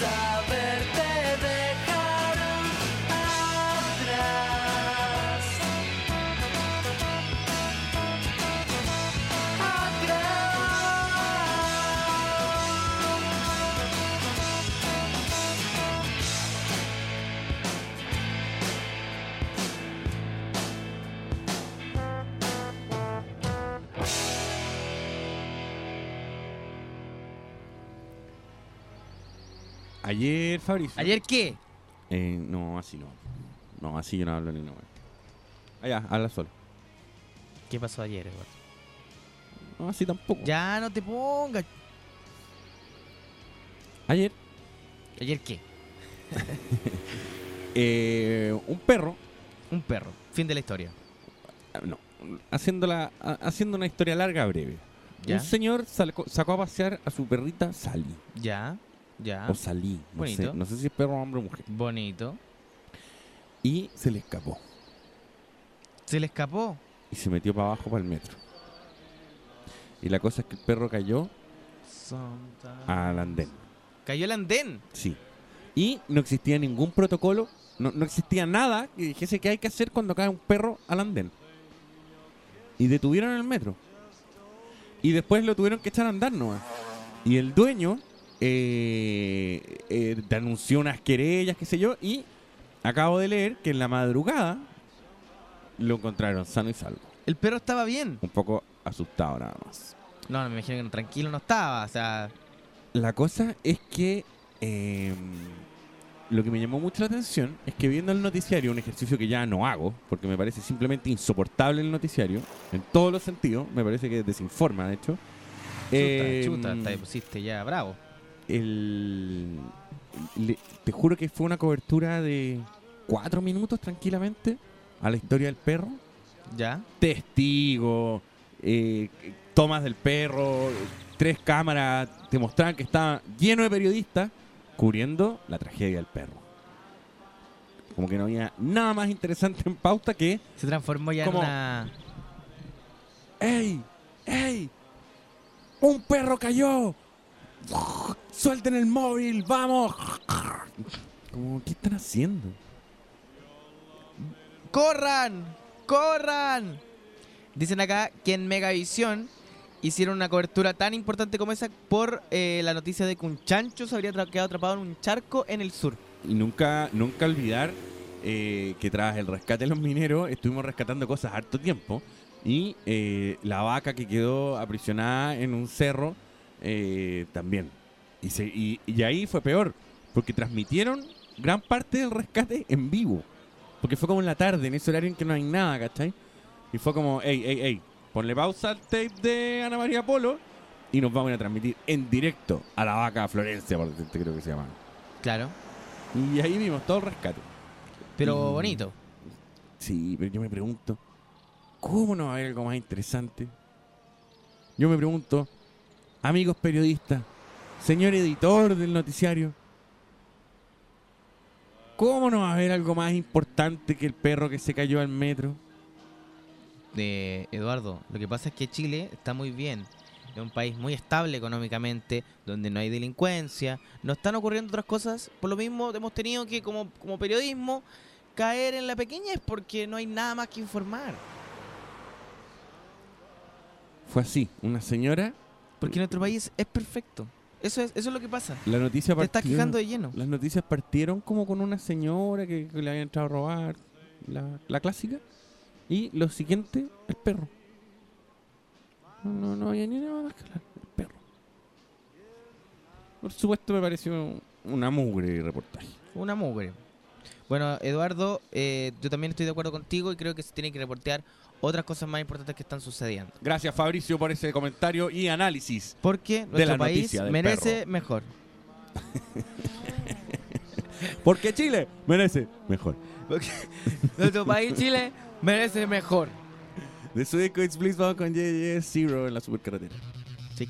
saber Ayer, Fabricio. ¿Ayer qué? Eh, no, así no. No, así yo no hablo ni no. Allá, habla solo. ¿Qué pasó ayer, Eduardo? No, así tampoco. Ya no te pongas. Ayer, ¿Ayer qué? eh, un perro, Un perro. Fin de la historia. ah, no, haciendo, la, ha- haciendo una historia larga, breve. ¿Ya? Un señor sacó a pasear a su perrita Sally. Ya. Ya. O Salí, no sé, no sé si es perro, hombre o mujer. Bonito. Y se le escapó. Se le escapó. Y se metió para abajo para el metro. Y la cosa es que el perro cayó al andén. Cayó el andén. Sí. Y no existía ningún protocolo, no, no existía nada que dijese que hay que hacer cuando cae un perro al andén. Y detuvieron el metro. Y después lo tuvieron que echar a andar nomás. Y el dueño eh, eh, denunció unas querellas, qué sé yo, y acabo de leer que en la madrugada lo encontraron sano y salvo. El perro estaba bien. Un poco asustado nada más. No, me imagino que tranquilo no estaba. O sea, La cosa es que eh, lo que me llamó mucho la atención es que viendo el noticiario, un ejercicio que ya no hago, porque me parece simplemente insoportable el noticiario, en todos los sentidos, me parece que desinforma, de hecho. chuta, Eh, chuta, te pusiste ya bravo. El, le- te juro que fue una cobertura de cuatro minutos tranquilamente a la historia del perro. ¿Ya? Testigo, eh, tomas del perro, tres cámaras, te mostraban que estaba lleno de periodistas cubriendo la tragedia del perro. Como que no había nada más interesante en pauta que Se transformó ya en una. ¡Ey! ¡Ey! ¡Un perro cayó! ¡Suelten el móvil! ¡Vamos! Como, ¿qué están haciendo? ¡Corran! ¡Corran! Dicen acá que en Megavisión hicieron una cobertura tan importante como esa por eh, la noticia de que un chancho se habría quedado atrapado en un charco en el sur. Y nunca, nunca olvidar eh, que tras el rescate de los mineros estuvimos rescatando cosas harto tiempo. Y eh, la vaca que quedó aprisionada en un cerro eh, también. Y, se- y, y ahí fue peor, porque transmitieron gran parte del rescate en vivo. Porque fue como en la tarde, en ese horario en que no hay nada, ¿cachai? Y fue como, hey, hey, hey, ponle pausa al tape de Ana María Polo y nos vamos a ir a transmitir en directo a la vaca Florencia, por decirte, creo que se llama. Claro. Y ahí vimos todo el rescate. Pero Y- bonito. Sí, pero yo me pregunto, ¿cómo no va a haber algo más interesante? Yo me pregunto, amigos periodistas, señor editor del noticiario, ¿cómo no va a haber algo más importante que el perro que se cayó al metro? de Eduardo, lo que pasa es que Chile está muy bien. Es un país muy estable económicamente, donde no hay delincuencia, no están ocurriendo otras cosas. Por lo mismo hemos tenido que, como, como periodismo, caer en la pequeñez porque no hay nada más que informar. Fue así, una señora, Porque nuestro país es perfecto. Eso es, eso es lo que pasa. la noticia Te estás quejando de lleno. Las noticias partieron como con una señora que, que le había entrado a robar, la, la clásica. Y lo siguiente, el perro. No, no, no había ni nada más que hablar, el perro. Por supuesto me pareció una mugre reportaje. Una mugre. Bueno, Eduardo, eh, yo también estoy de acuerdo contigo y creo que se tienen que reportear otras cosas más importantes que están sucediendo. Gracias Fabricio por ese comentario y análisis. Porque De nuestro la país merece perro. mejor. Porque Chile merece mejor. Nuestro país, Chile, merece mejor. De su disco It's Please vamos con JJ Zero en la supercarretera. Sí.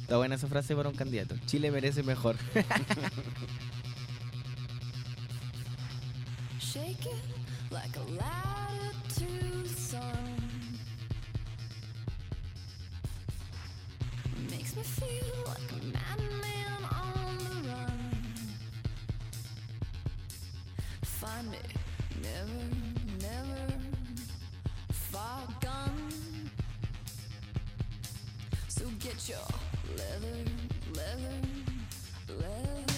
Está buena esa frase para un candidato. Chile merece mejor. Shake it like a your leather, leather, leather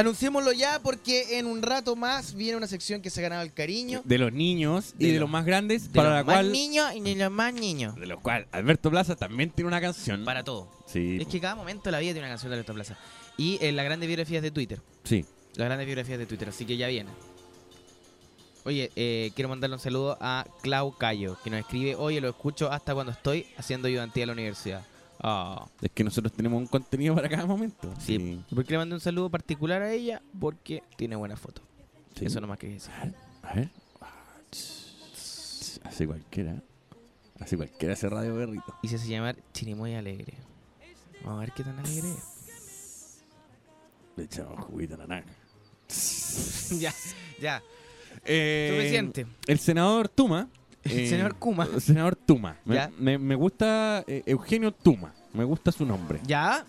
Anunciémoslo ya porque en un rato más viene una sección que se ha ganado el cariño. De los niños y De de, los- los más grandes, De para los la más cual. niños y de los más niños. De los cual Alberto Plaza también tiene una canción. Para todo. Sí, Es que cada momento de la vida tiene una canción de Alberto Plaza. Y en las grandes biografías de Twitter. sí. Las grandes biografías de Twitter, así que ya viene. Oye, eh, quiero mandarle un saludo a Clau Cayo, que nos escribe, oye, lo escucho hasta cuando estoy haciendo ayudantía a la universidad. Ah, Es que nosotros tenemos un contenido para cada momento. sí. ¿Y por qué le mandé un saludo particular a ella? Porque tiene buena foto. Sí. Eso nomás quería decir. A ver. Hace cualquiera. Hace cualquiera ese radio berrito. Y se hace llamar Chirimoya Alegre. Vamos a ver qué tan alegre es. Le echamos juguito de naranja. ya, ya. Eh, Suficiente. El senador Tuma. El eh, senador Kuma. El senador Tuma. Me, Ya. me- me gusta eh, Eugenio Tuma. Me gusta su nombre. ¿Ya?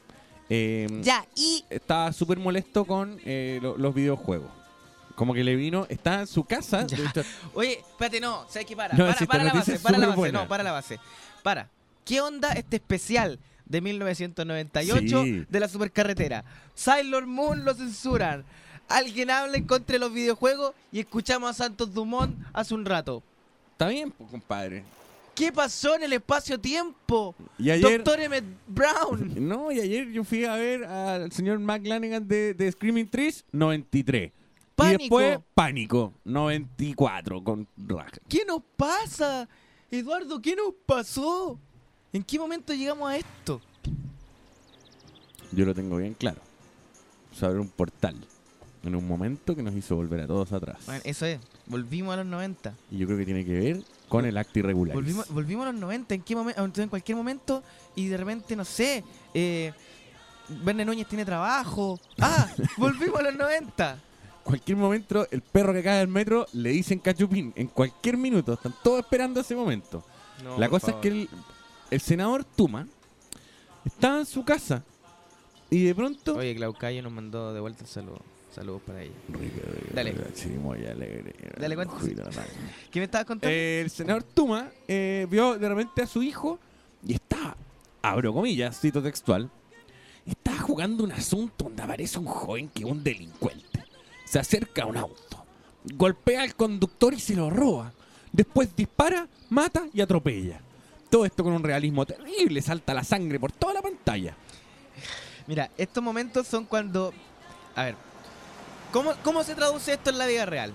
Eh, Ya, y... Estaba súper molesto con eh, lo- los videojuegos. Como que le vino, está en su casa. Ya. de hecho, Oye, espérate, no, ¿sabes qué? Para, No, para, si esta para la noticia base, es para la base, superbuena. no, para la base. Para. ¿Qué onda este especial de 1998 Sí. de la supercarretera? Sailor Moon lo censuran. Alguien habla en contra de los videojuegos y escuchamos a Santos Dumont hace un rato. Está bien, pues, compadre. ¿Qué pasó en el espacio-tiempo? Y ayer. Doctor Emmett Brown. No, y ayer yo fui a ver al señor McLanigan de, de Screaming Trees, 93. Pánico. Y después, Pánico, 94, con raja. ¿Qué nos pasa? Eduardo, ¿qué nos pasó? ¿En qué momento llegamos a esto? Yo lo tengo bien claro. Se abrió un portal en un momento que nos hizo volver a todos atrás. Bueno, eso es. Volvimos a los 90. Y yo creo que tiene que ver con el acto irregular. Volvimos, volvimos a los 90, ¿en qué momento? En cualquier momento y de repente, no sé, eh, Verne Núñez tiene trabajo. ¡Ah! ¡Volvimos a los 90! Cualquier momento, el perro que cae del metro le dicen cachupín. En cualquier minuto. Están todos esperando ese momento. La cosa es que el, el senador Tuma estaba en su casa y de pronto... Oye, Claucayo nos mandó de vuelta el saludo. Saludos para ella. Dale. alegre. Dale, cuéntame. Juguito de naranja. ¿Qué me estabas contando? Eh, el senador Tuma eh, vio de repente a su hijo y está, abro comillas, cito textual, está jugando un asunto donde aparece un joven que es un delincuente. Se acerca a un auto, golpea al conductor y se lo roba. Después dispara, mata y atropella. Todo esto con un realismo terrible, salta la sangre por toda la pantalla. Mira, estos momentos son cuando... A ver, ¿cómo, ¿cómo se traduce esto en la vida real?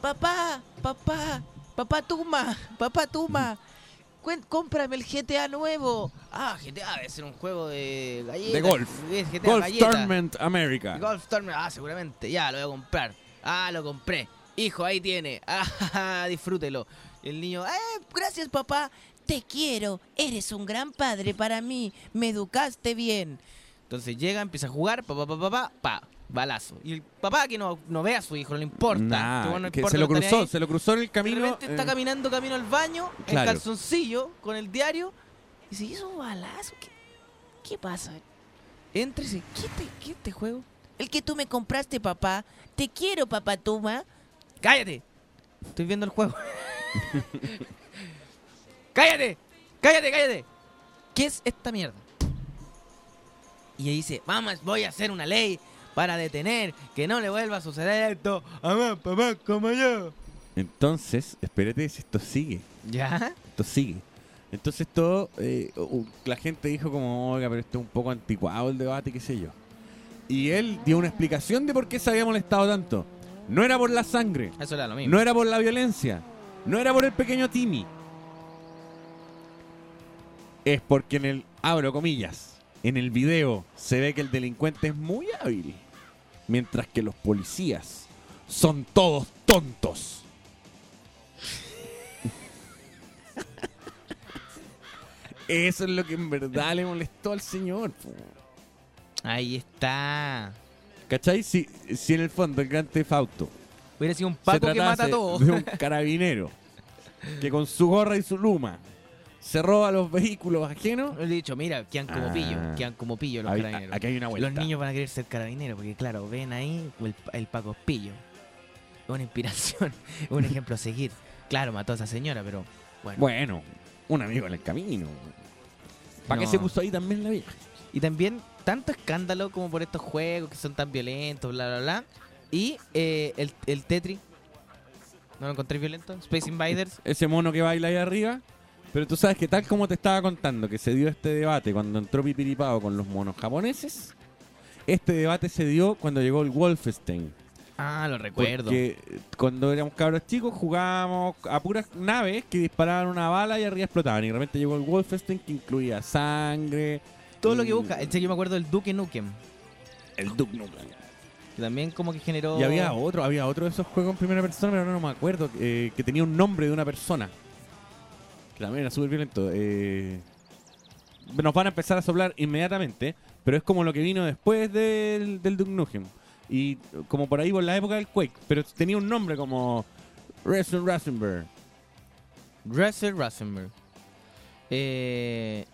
Papá, papá, papá Tuma, papá Tuma, cómprame el GTA nuevo. Ah, GTA debe ser un juego de galletas. De golf. Es GTA Golf galleta. Tournament America. Golf Tournament, ah, seguramente. Ya, lo voy a comprar. Ah, lo compré. Hijo, ahí tiene. Ah, disfrútelo. El niño, eh, gracias papá. Te quiero. Eres un gran padre para mí. Me educaste bien. Entonces llega, empieza a jugar, pa, pa, pa, pa, pa, pa, balazo. Y el papá que no, no ve a su hijo, no le importa. Nah, Que bueno, no que importa, se lo cruzó, ahí. se lo cruzó en el De camino. está eh, caminando camino al baño, en Claro. calzoncillo, con el diario. Y dice, ¿y eso un balazo? ¿Qué, qué pasa? Entra y dice, ¿qué, te, ¿qué este juego? El que tú me compraste, papá. Te quiero, papá Tuma. ¡Cállate! Estoy viendo el juego. ¡Cállate! ¡Cállate, cállate! ¿Qué es esta mierda? Y ahí dice, vamos, voy a hacer una ley para detener que no le vuelva a suceder esto a más papá como yo. Entonces, espérate si esto sigue. ¿Ya? Esto sigue. Entonces todo, eh, la gente dijo como, oiga, pero esto es un poco anticuado el debate, qué sé yo. Y él dio una explicación de por qué se había molestado tanto. No era por la sangre, Eso era lo mismo. no era por la violencia, no era por el pequeño Timmy. Es porque en el, abro comillas, en el video se ve que el delincuente es muy hábil, mientras que los policías son todos tontos. Eso es lo que en verdad le molestó al señor. Ahí está. ¿Cachai? Si, si en el fondo el gran Tefauto Hubiera sido un se paco que mata a todos. de un carabinero que con su gorra y su luma se roba los vehículos ajenos. Le he dicho, mira, quedan como Ah. pillo, quedan como pillo los Ahí- carabineros. aquí hay una vuelta. Los niños van a querer ser carabineros porque, claro, ven ahí el, el Paco es pillo. Una inspiración, es un ejemplo a seguir. Claro, mató a esa señora, pero bueno. Bueno, un amigo en el camino. ¿Para qué No. se puso ahí también la vieja? Y también tanto escándalo como por estos juegos que son tan violentos, bla, bla, bla. Y eh, el, el Tetris. ¿No lo encontré violento? Space Invaders. Ese mono que baila ahí arriba. Pero tú sabes que tal como te estaba contando que se dio este debate cuando entró Pipiripao con los monos japoneses, este debate se dio cuando llegó el Wolfenstein. Ah, lo recuerdo. Porque cuando éramos cabros chicos jugábamos a puras naves que disparaban una bala y arriba explotaban. Y de repente llegó el Wolfenstein que incluía sangre. Todo lo que y- busca. Este yo me acuerdo del Duke Nukem. El Duke Nukem. Que también como que generó... Y había otro, había otro de esos juegos en primera persona, pero no me acuerdo, eh, que tenía un nombre de una persona. Que también era súper violento. eh. nos van a empezar a soplar inmediatamente, pero es como lo que vino después del, del Duke Nukem. Y como por ahí por la época del Quake, pero tenía un nombre como Resident Rasenberg. Russell Rosenberg. Eh,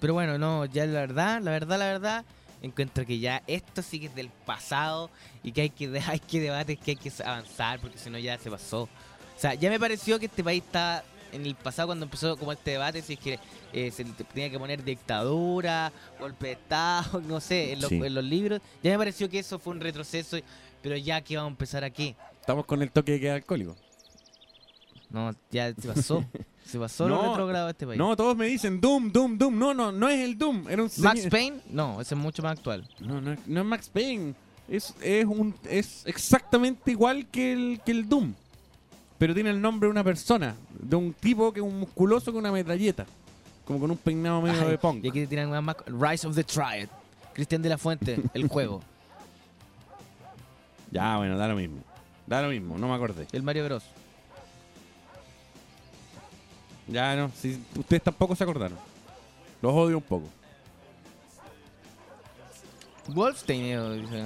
pero bueno, no, ya la verdad, la verdad, la verdad, encuentro que ya esto sí que es del pasado y que hay que, hay que debates, que hay que avanzar, porque si no ya se pasó. O sea, ya me pareció que este país está en el pasado cuando empezó como este debate, si es que eh, se tenía que poner dictadura, golpe de Estado, no sé, en los, Sí. en los libros. Ya me pareció que eso fue un retroceso, pero ya que vamos a empezar aquí. Estamos con el toque de queda alcohólico. No, ya se pasó. se pasó lo retrogrado de este país. No, todos me dicen Doom, Doom, Doom. No, no, no es el Doom. Era un Max Payne, no, ese es mucho más actual. No, no, no es Max Payne. Es, es, un, es exactamente igual que el, que el Doom. Pero tiene el nombre de una persona. De un tipo que es un musculoso con una metralleta. Como con un peinado medio Ay, de punk. Y aquí te tiran más, más- Rise of the Triad. Cristian de la Fuente, el juego. Ya, bueno, da lo mismo. Da lo mismo, no me acordé. El Mario Bros. Ya no, si ustedes tampoco se acordaron. Los odio un poco. Wolfstein, eh, dice.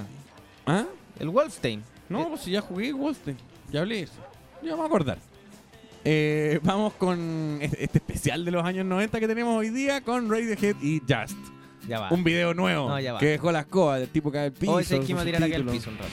¿Ah? El Wolfstein. No, pues si ya jugué Wolfenstein. Ya hablé eso. Ya me voy a acordar. Eh, vamos con este especial de los años 90 que tenemos hoy día con Radiohead y Just. ya va. Un video nuevo No, ya va. que dejó la escoba del tipo cae al piso. Hoy que iba a sus tirar aquí al piso un rato.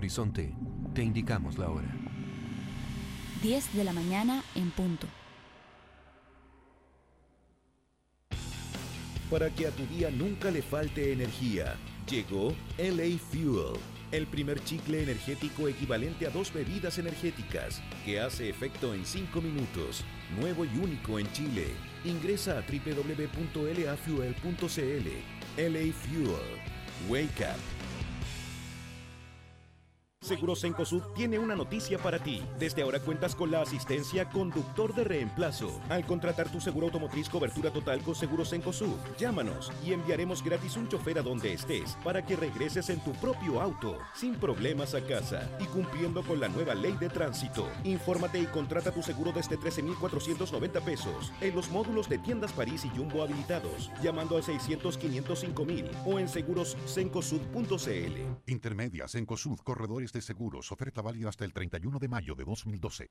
Horizonte, te indicamos la hora. 10 de la mañana en punto. Para que a tu día nunca le falte energía, llegó LA Fuel, el primer chicle energético equivalente a dos bebidas energéticas, que hace efecto en 5 minutos, nuevo y único en Chile. Ingresa a www.lafuel.cl. LA Fuel. Wake up. Seguros Encosud tiene una noticia para ti. Desde ahora cuentas con la asistencia conductor de reemplazo. Al contratar tu seguro automotriz cobertura total con Seguros Encosud, llámanos y enviaremos gratis un chofer a donde estés para que regreses en tu propio auto, sin problemas a casa y cumpliendo con la nueva ley de tránsito. Infórmate y contrata tu seguro desde 13,490 pesos en los módulos de tiendas París y Jumbo habilitados, llamando al 600-505,000 o en segurosencosud.cl. Intermedias en COSUD, corredores de seguros, oferta válida hasta el 31 de mayo de 2012.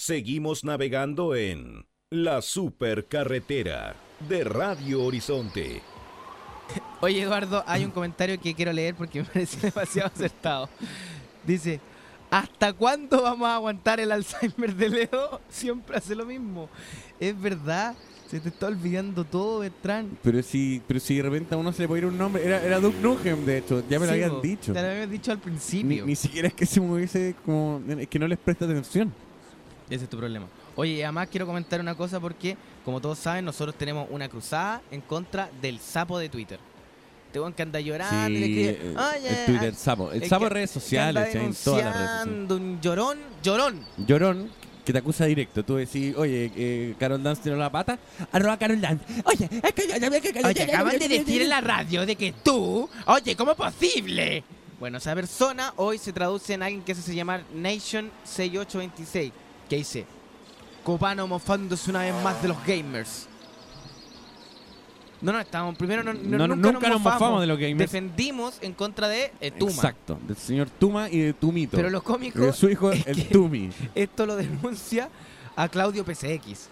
Seguimos navegando en la supercarretera de Radio Horizonte. Oye, Eduardo, hay un comentario que quiero leer porque me parece demasiado acertado. Dice, ¿hasta cuándo vamos a aguantar el Alzheimer de Leo? Siempre hace lo mismo. Es verdad, se te está olvidando todo, Bertrand. Pero si, pero si de repente a uno se le puede ir un nombre, era, era Duke Nukem, de hecho, ya me lo Sí, habían dicho. Te lo habían dicho al Ni, principio. ni siquiera es que se moviese como. Es que no les presta atención. Ese es tu problema. Oye, y además quiero comentar una cosa porque, como todos saben, nosotros tenemos una cruzada en contra del sapo de Twitter. Este weón que anda llorando y le Sí, escribe, eh, "Oye, el Twitter ah", sapo. El sapo en redes sociales, sí, en todas las redes sociales. un llorón, llorón. Llorón que te acusa directo. Tú decís, oye, eh, Carol Dance tiró la pata. Arroba Carol Dance. Oye, es que yo- Oye, acaban de decir en la radio de que tú, oye, ¿cómo es posible? Bueno, esa persona hoy se traduce en alguien que se hace llamar Nation6826, que dice, Copano mofándose una vez más de los gamers. No, no, estamos, primero no, no- No, no, nunca, nunca nos mofamos de los gamers. Defendimos en contra de eh, Tuma. Exacto, del señor Tuma y de Tumito. Pero lo cómico Y de su hijo, el Tumi. Esto lo denuncia a Claudio PCX.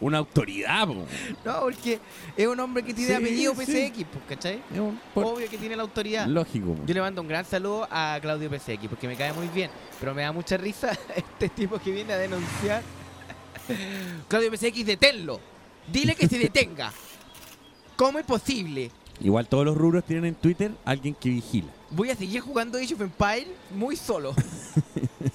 Una autoridad, po. No, porque es un hombre que tiene Sí, apellido sí. PCX, pues, ¿cachai? Es un- por- Obvio que tiene la autoridad. Lógico. po. Yo le mando un gran saludo a Claudio PCX porque me cae muy bien, pero me da mucha risa este tipo que viene a denunciar. Claudio PCX, deténlo. Dile que se detenga. ¿Cómo es posible? Igual todos los rubros tienen en Twitter alguien que vigila. Voy a seguir jugando Age of Empire muy solo.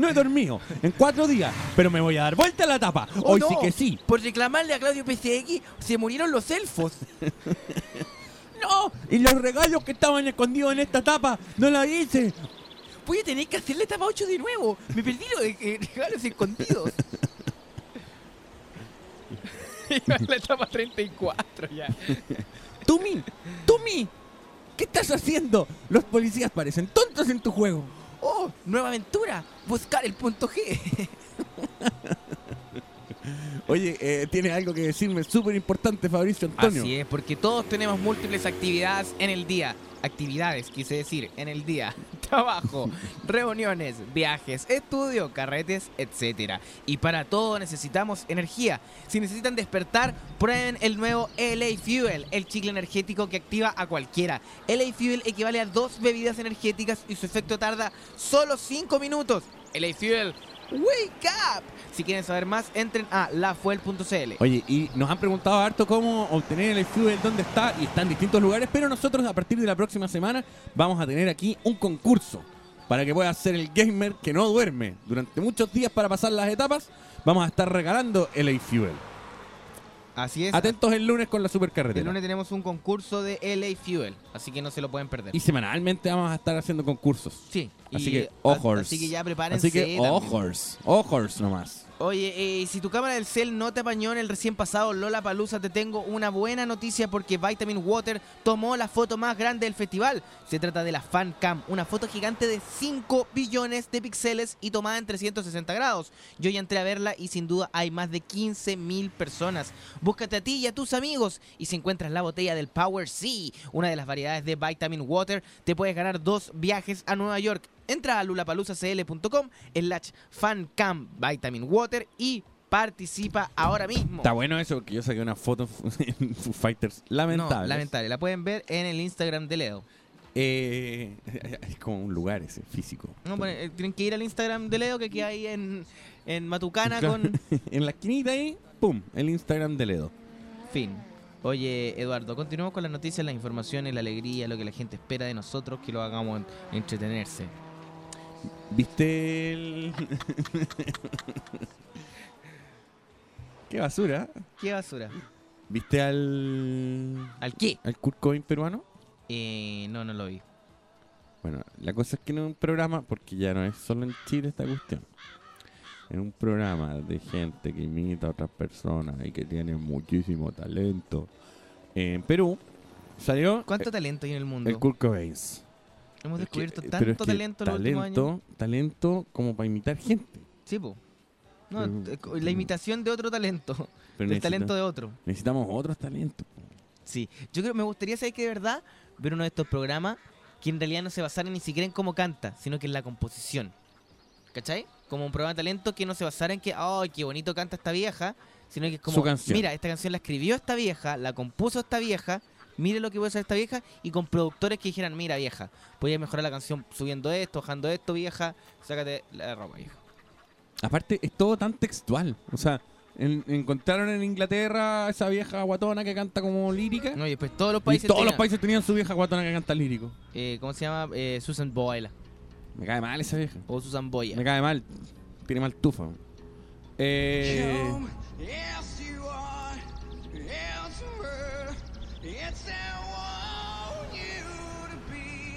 No he dormido en cuatro días, pero me voy a dar vuelta a la tapa. ¡Oh, Hoy no! sí que sí. Por reclamarle a Claudio PCX se murieron los elfos. ¡No! Y los regalos que estaban escondidos en esta tapa, no la hice. Voy a tener que hacerle etapa 8 de nuevo. Me perdí los eh, regalos escondidos. Iba en la etapa 34 ya. Tumi, Tumi, ¿qué estás haciendo? Los policías parecen tontos en tu juego. ¡Oh! Nueva aventura. Buscar el punto G. Oye, eh, tienes algo que decirme súper importante, Fabricio Antonio. Así es, porque todos tenemos múltiples actividades en el día. Actividades, quise decir, en el día. Trabajo, reuniones, viajes, estudio, carretes, etc. Y para todo necesitamos energía. Si necesitan despertar, prueben el nuevo LA Fuel, el chicle energético que activa a cualquiera. LA Fuel equivale a dos bebidas energéticas y su efecto tarda solo 5 minutos. LA Fuel, wake up. Si quieren saber más, entren a lafuel.cl. Oye, y nos han preguntado harto cómo obtener el fuel, dónde está, y está en distintos lugares, pero nosotros a partir de la próxima semana vamos a tener aquí un concurso para que puedas ser el gamer que no duerme durante muchos días para pasar las etapas. Vamos a estar regalando el Fuel. Así es. Atentos el lunes con la El supercarretera. lunes tenemos un concurso de LA Fuel, así que no se lo pueden perder. Y semanalmente vamos a estar haciendo concursos. Sí. Así y que, ojos. Así que ya prepárense. Así que, ojos. Ojos nomás. Oye, eh, si tu cámara del cel no te apañó en el recién pasado Lola Palusa, te tengo una buena noticia porque Vitamin Water tomó la foto más grande del festival. Se trata de la Fan Cam, una foto gigante de 5 billones de píxeles y tomada en 360 grados. Yo ya entré a verla y sin duda hay más de 15 mil personas. Búscate a ti y a tus amigos y si encuentras la botella del Power C, una de las variedades de Vitamin Water, te puedes ganar dos viajes a Nueva York. Entra a lulapaluzacl.com slash fancam vitamin water y participa ahora mismo. Está bueno eso, porque yo saqué una foto en Foo Fighters. Lamentable. No, lamentable. La pueden ver en el Instagram de Leo. Eh, es como un lugar ese, físico. No, bueno, eh, tienen que ir al Instagram de Leo que queda ahí en, en Matucana Claro. con en la esquinita ahí, pum, el Instagram de Ledo. fin. Oye, Eduardo, continuamos con las noticias, las informaciones, la alegría, lo que la gente espera de nosotros, que lo hagamos en- entretenerse. ¿Viste el...? Qué basura. ¿Qué basura? ¿Viste al... ¿Al qué? ¿Al Kurt Cobain peruano? Eh, no, no lo vi. Bueno, la cosa es que en un programa, porque ya no es solo en Chile esta cuestión, en un programa de gente que imita a otras personas y que tiene muchísimo talento, en Perú salió ¿Cuánto eh, talento hay en el mundo? el Kurt Cobain. Hemos Es que- descubierto pero tanto es que talento en los últimos años. talento, talento como para imitar gente. Sí, po. No, Pero- eh, la imitación de otro talento. Pero necesita- talento de otro. Necesitamos otros talentos. po. Sí. Yo creo me gustaría saber que de verdad ver uno de estos programas que en realidad no se basara ni siquiera en cómo canta, sino que en la composición. ¿Cachai? Como un programa de talento que no se basara en que, ¡ay, qué bonito canta esta vieja! Sino que es como, Su canción. mira, esta canción la escribió esta vieja, la compuso esta vieja, mire lo que puede hacer esta vieja, y con productores que dijeran, mira vieja, podías mejorar la canción subiendo esto, bajando esto, vieja, sácate la ropa, vieja. Aparte, es todo tan textual. O sea, en- encontraron en Inglaterra esa vieja guatona que canta como lírica. No, y después todos los y países todos los países tenían su vieja guatona que canta lírico. Eh, ¿Cómo se llama? Eh, Susan Boyle. Me cae mal esa vieja. O Susan Boya. Me cae mal. Tiene mal tufa. Eh,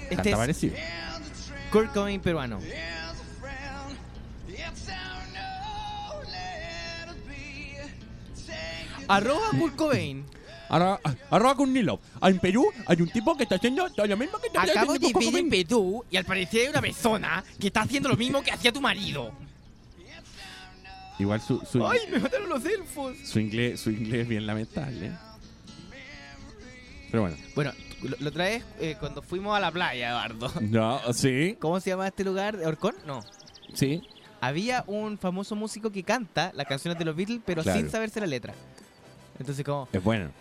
Este canta es parecido. Kurt Cobain peruano. It's our no let it be. Take Arroba Kurt Cobain. Ahora, arroba con Nilo. En Perú hay un tipo que está haciendo todo lo mismo que está Acabo haciendo de Kurt ver en Cobain. Perú y al parecer hay una persona que está haciendo lo mismo que hacía tu marido. Igual su, su, ¡Ay, me mataron los elfos! su inglés, su inglés es bien lamentable. Pero bueno. Bueno, lo, lo traes eh, cuando fuimos a la playa, Eduardo. No, sí, ¿Cómo se llama este lugar? ¿Orcón? No. sí. Había un famoso músico que canta las canciones de los Beatles, pero Claro. sin saberse la letra. Entonces, como. Es bueno.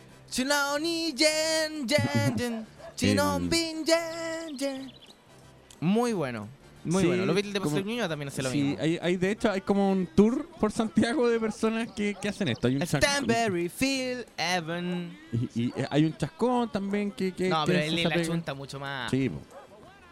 Muy bueno. Muy Sí, bueno. Los Beatles de Paseo Niño también hacen lo Sí, mismo. hay, hay de hecho hay como un tour por Santiago de personas que, que hacen esto. Hay un, Stanberry, Phil, Evan. y, y, eh, hay un chascón también que, que No, que pero él la pega. chunta mucho más. Sí, po.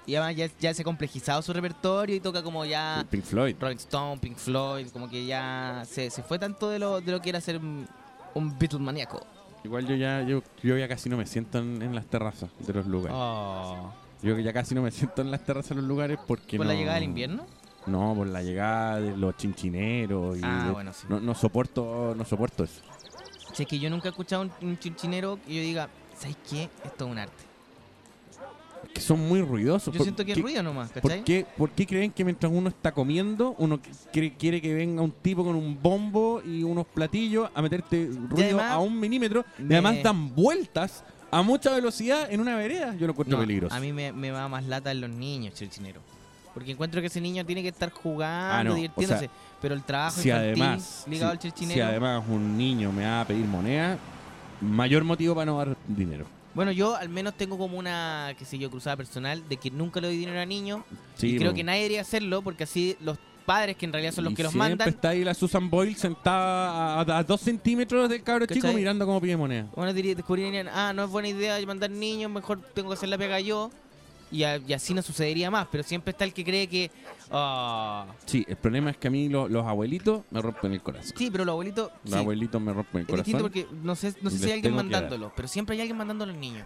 Y además ya, ya se ha complejizado su repertorio y toca como ya Pink Floyd. Rolling Stone, Pink Floyd, como que ya se, se fue tanto de lo, de lo que era ser un, un Beatle maníaco. Igual yo ya yo, yo ya casi no me siento en, en las terrazas de los lugares. Oh. Yo que ya casi no me siento en las terrazas de los lugares porque ¿Por la no- llegada del invierno? No, por la llegada de los chinchineros y Ah, de- bueno, sí. no, no soporto no soporto eso. Es que yo nunca he escuchado un, un chinchinero que yo diga, ¿sabes qué? Esto es un arte. Que son muy ruidosos. Yo ¿Por siento que es qué- ruido nomás, ¿Por ¿cachai? qué, por qué creen que mientras uno está comiendo, uno quiere, quiere que venga un tipo con un bombo y unos platillos a meterte ruido además, a un milímetro y además dan vueltas a mucha velocidad en una vereda? Yo lo encuentro No, peligroso. a mí me, me va más lata en los niños, chinchinero. Porque encuentro que ese niño tiene que estar jugando, Ah, no, o divirtiéndose. sea, pero el trabajo si infantil además, ligado si, al si chirchinero. además un niño me va a pedir moneda, mayor motivo para no dar dinero. Bueno, yo al menos tengo como una, qué sé yo, cruzada personal de que nunca le doy dinero a niños. Sí, y creo que nadie debería hacerlo porque así los padres, que en realidad son los Y que los siempre mandan, está ahí la Susan Boyle sentada a, dos centímetros del cabro chico ¿Cachai? mirando cómo pide moneda. bueno, descubrirían, ah, no es buena idea mandar niños, mejor tengo que hacer la pega yo. Y, a- y así no sucedería más, pero siempre está el que cree que... ah, Sí, el problema es que a mí lo- los abuelitos me rompen el corazón. sí, pero los abuelitos... Los sí, abuelitos me rompen el es corazón. distinto porque no sé, no sé si hay alguien mandándolo, pero siempre hay alguien mandando a los niños.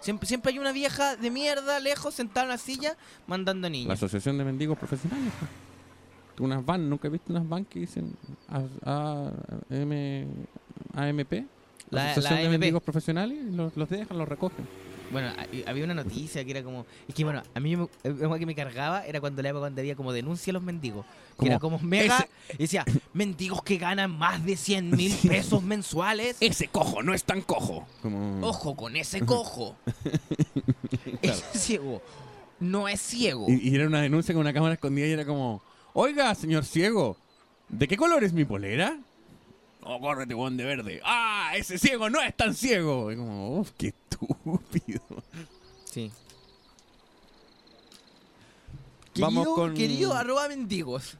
Siempre, siempre hay una vieja de mierda lejos sentada en la silla mandando La niños. Asociación de Mendigos Profesionales. Unas van, ¿nunca he visto unas van que dicen AMP? La- Asociación la de. Mendigos Profesionales, los, los dejan, los recogen. Bueno, ha- había una noticia que era como. Es que bueno, a mí me- algo que me cargaba era cuando la época cuando había como denuncia a los mendigos. Que Como, era como mega. Y decía, mendigos que ganan más de 100 mil pesos mensuales. Ese cojo no es tan cojo. Como... Ojo con ese cojo. Ese ciego. No es ciego. Y, y era una denuncia con una cámara escondida y era como, oiga, señor ciego, ¿de qué color es mi polera? Oh, córrete, weón, de verde. ¡Ah! Ese ciego no es tan ciego. Y como, uff, qué estúpido. Sí. Vamos Querido, con- querido arroba mendigos.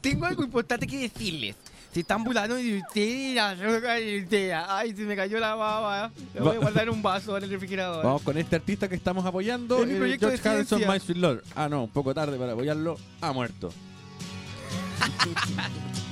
Tengo algo importante que decirles. Se están burlando de usted y usted. Ay, se me cayó la baba. Lo voy a guardar en un vaso en el refrigerador. Vamos con este artista que estamos apoyando, Es mi el proyecto George de Harrison. My Sweet Lord. Ah, no, un poco tarde para apoyarlo. Ha muerto.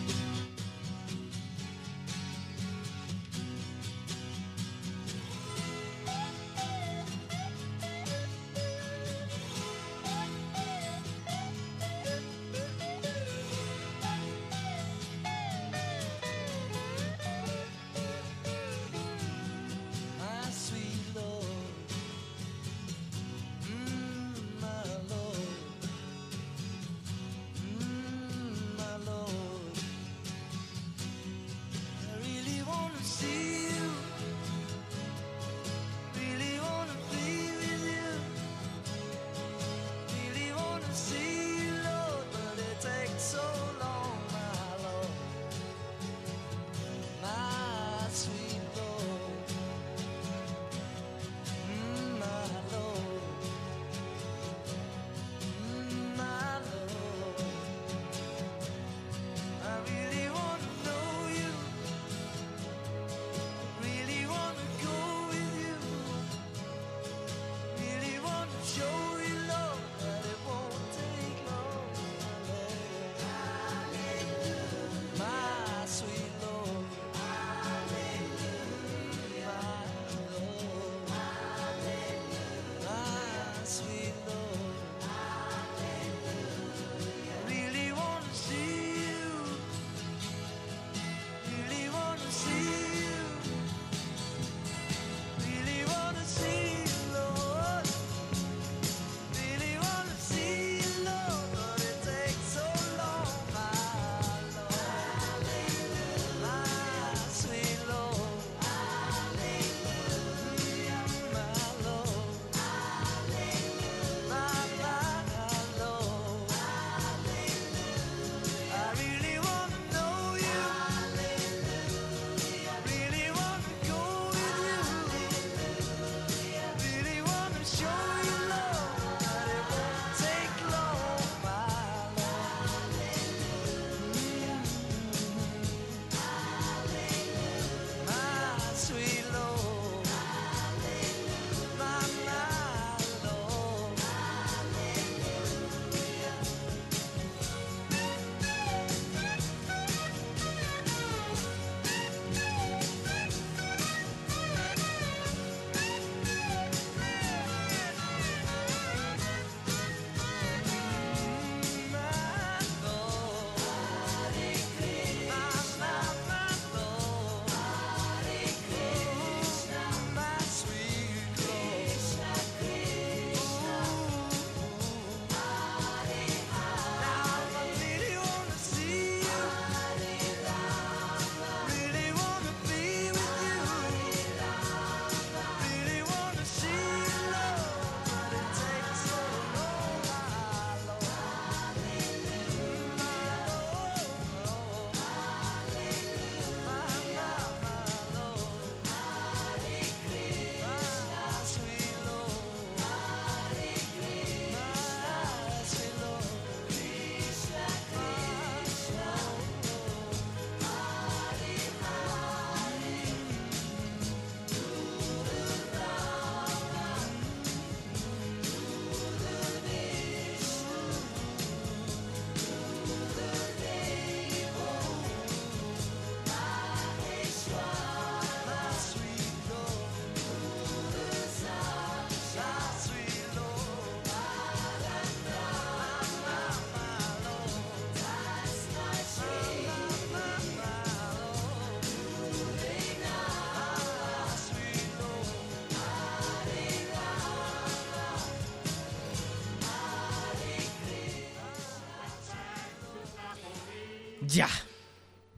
Ya.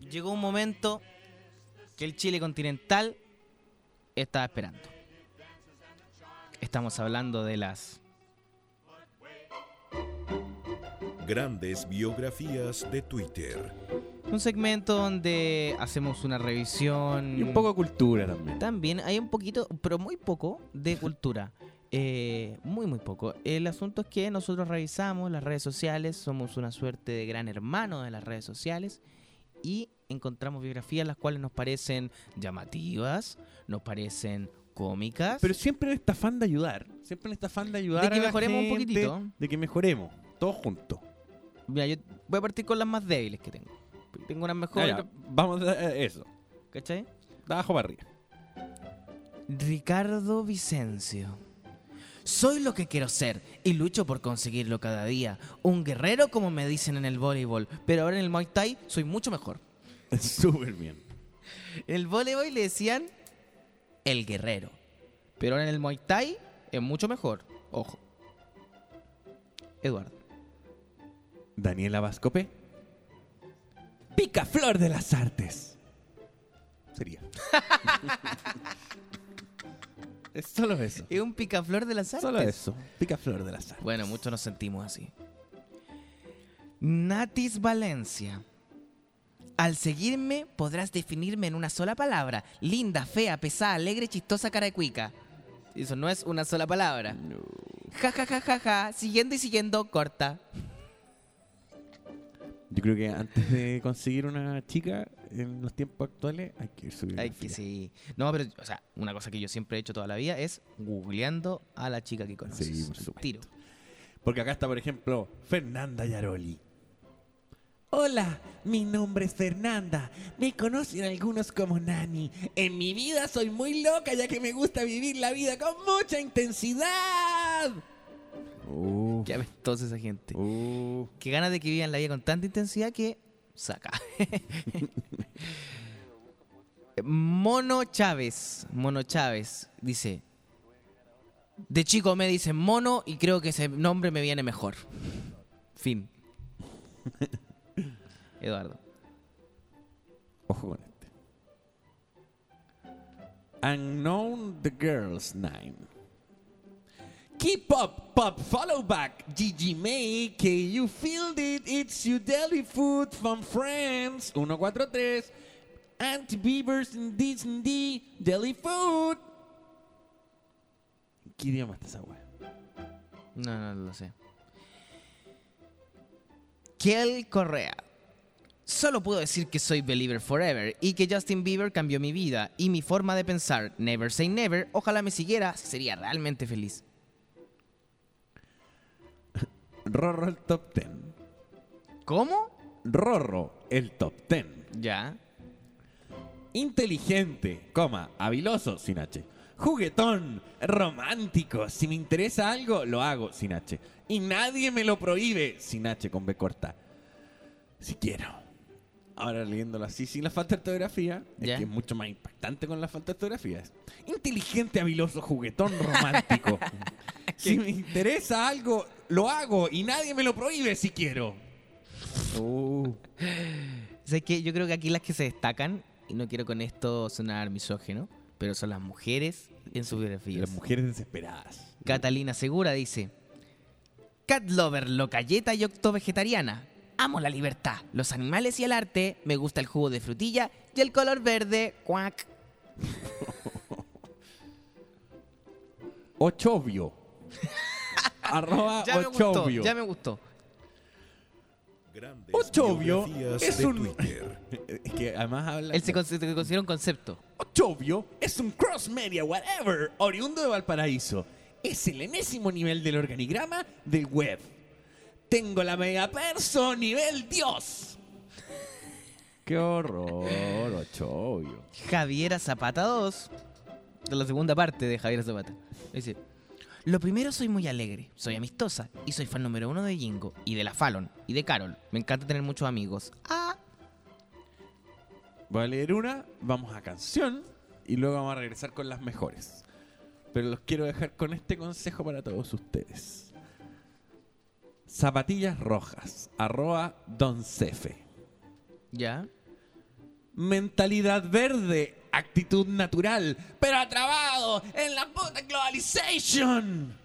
Llegó un momento que el Chile continental estaba esperando. Estamos hablando de las Grandes biografías de Twitter. un segmento donde hacemos una revisión Y un poco de cultura también. También hay un poquito, pero muy poco de cultura. Eh, muy, muy poco. El asunto es que nosotros revisamos las redes sociales, somos una suerte de gran hermano de las redes sociales y encontramos biografías las cuales nos parecen llamativas, nos parecen cómicas. Pero siempre en esta afán de ayudar. Siempre en esta afán de ayudar. De que a la mejoremos un poquitito. De que mejoremos. Todos juntos. Mira, yo voy a partir con las más débiles que tengo. Tengo unas mejores. Ya, ya, Vamos a eh, eso. ¿Cachai? De abajo para arriba. Ricardo Vicencio. Soy lo que quiero ser y lucho por conseguirlo cada día. Un guerrero como me dicen en el voleibol, pero ahora en el Muay Thai soy mucho mejor. Súper bien. En el voleibol le decían el guerrero, pero ahora en el Muay Thai es mucho mejor. Ojo. Eduardo. Daniela Vascope. Picaflor de las artes. Sería. es solo eso. Es un picaflor de las artes. Solo eso. Picaflor de las artes. Bueno, muchos nos sentimos así. Natis Valencia. Al seguirme podrás definirme en una sola palabra. Linda, fea, pesada, alegre, chistosa, cara de cuica. Eso no es una sola palabra. Ja, ja, ja, ja, ja. Siguiendo y siguiendo, corta. Yo creo que antes de conseguir una chica en los tiempos actuales hay que subir. Ay, que sí. No, pero, o sea, una cosa que yo siempre he hecho toda la vida es googleando a la chica que conoces. Sí, por supuesto. Tiro. Porque acá está, por ejemplo, Fernanda Yaroli. Hola, mi nombre es Fernanda. Me conocen algunos como Nani. En mi vida soy muy loca ya que me gusta vivir la vida con mucha intensidad. Uh, Qué apestosa esa gente. uh. Qué ganas de que vivan la vida con tanta intensidad que saca. Mono Chávez. Mono Chávez dice. De chico me dicen mono y creo que ese nombre me viene mejor. Fin. Eduardo. Ojo con este. Unknown the Girls Nine. Keep up, pop, follow back. Gigi May, que you feel it, it's your deli food from France. 143. Auntie Beavers in Disney, deli food. ¿Qué idioma está esa wea? No, no lo sé. Kiel Correa. Solo puedo decir que soy believer forever y que Justin Bieber cambió mi vida y mi forma de pensar. Never say never. Ojalá me siguiera, sería realmente feliz. Rorro el top 10. ¿Cómo? Rorro el top 10. Ya. Inteligente, coma, habiloso, sin H. Juguetón, romántico. Si me interesa algo, lo hago, sin H. Y nadie me lo prohíbe, sin H, con B corta. Si quiero. Ahora leyéndolo así, sin la falta de ortografía, Ya. es que es mucho más impactante con la falta de ortografía. Es inteligente, habiloso, juguetón, romántico. si me interesa algo, lo hago y nadie me lo prohíbe si quiero. Uh. ¿Sabes qué? Yo creo que aquí las que se destacan, y no quiero con esto sonar misógeno, pero son las mujeres en sus biografías. Las mujeres desesperadas. Catalina Segura dice: Cat lover, localleta y octo vegetariana. Amo la libertad, los animales y el arte. Me gusta el jugo de frutilla y el color verde. Cuac. Ochovio. Arroba Ya me gustó, Ochovio. ya me gustó. Grandes Ochovio es un... Es que además habla... Él se con- se considera un concepto. Ochovio es un cross media whatever oriundo de Valparaíso. Es el enésimo nivel del organigrama del web. Tengo la mega perso nivel Dios. Qué horror, Ochovio. Javiera Zapata 2, de la segunda parte de Javiera Zapata. Dice, lo primero soy muy alegre, soy amistosa y soy fan número uno de Jingo y de la Fallon y de Carol. Me encanta tener muchos amigos. Ah, Voy a leer una, vamos a canción y luego vamos a regresar con las mejores. Pero los quiero dejar con este consejo para todos ustedes. Zapatillas rojas, arroba Don Cefe. ¿Ya? Mentalidad verde, actitud natural, pero atrabado en la puta globalization.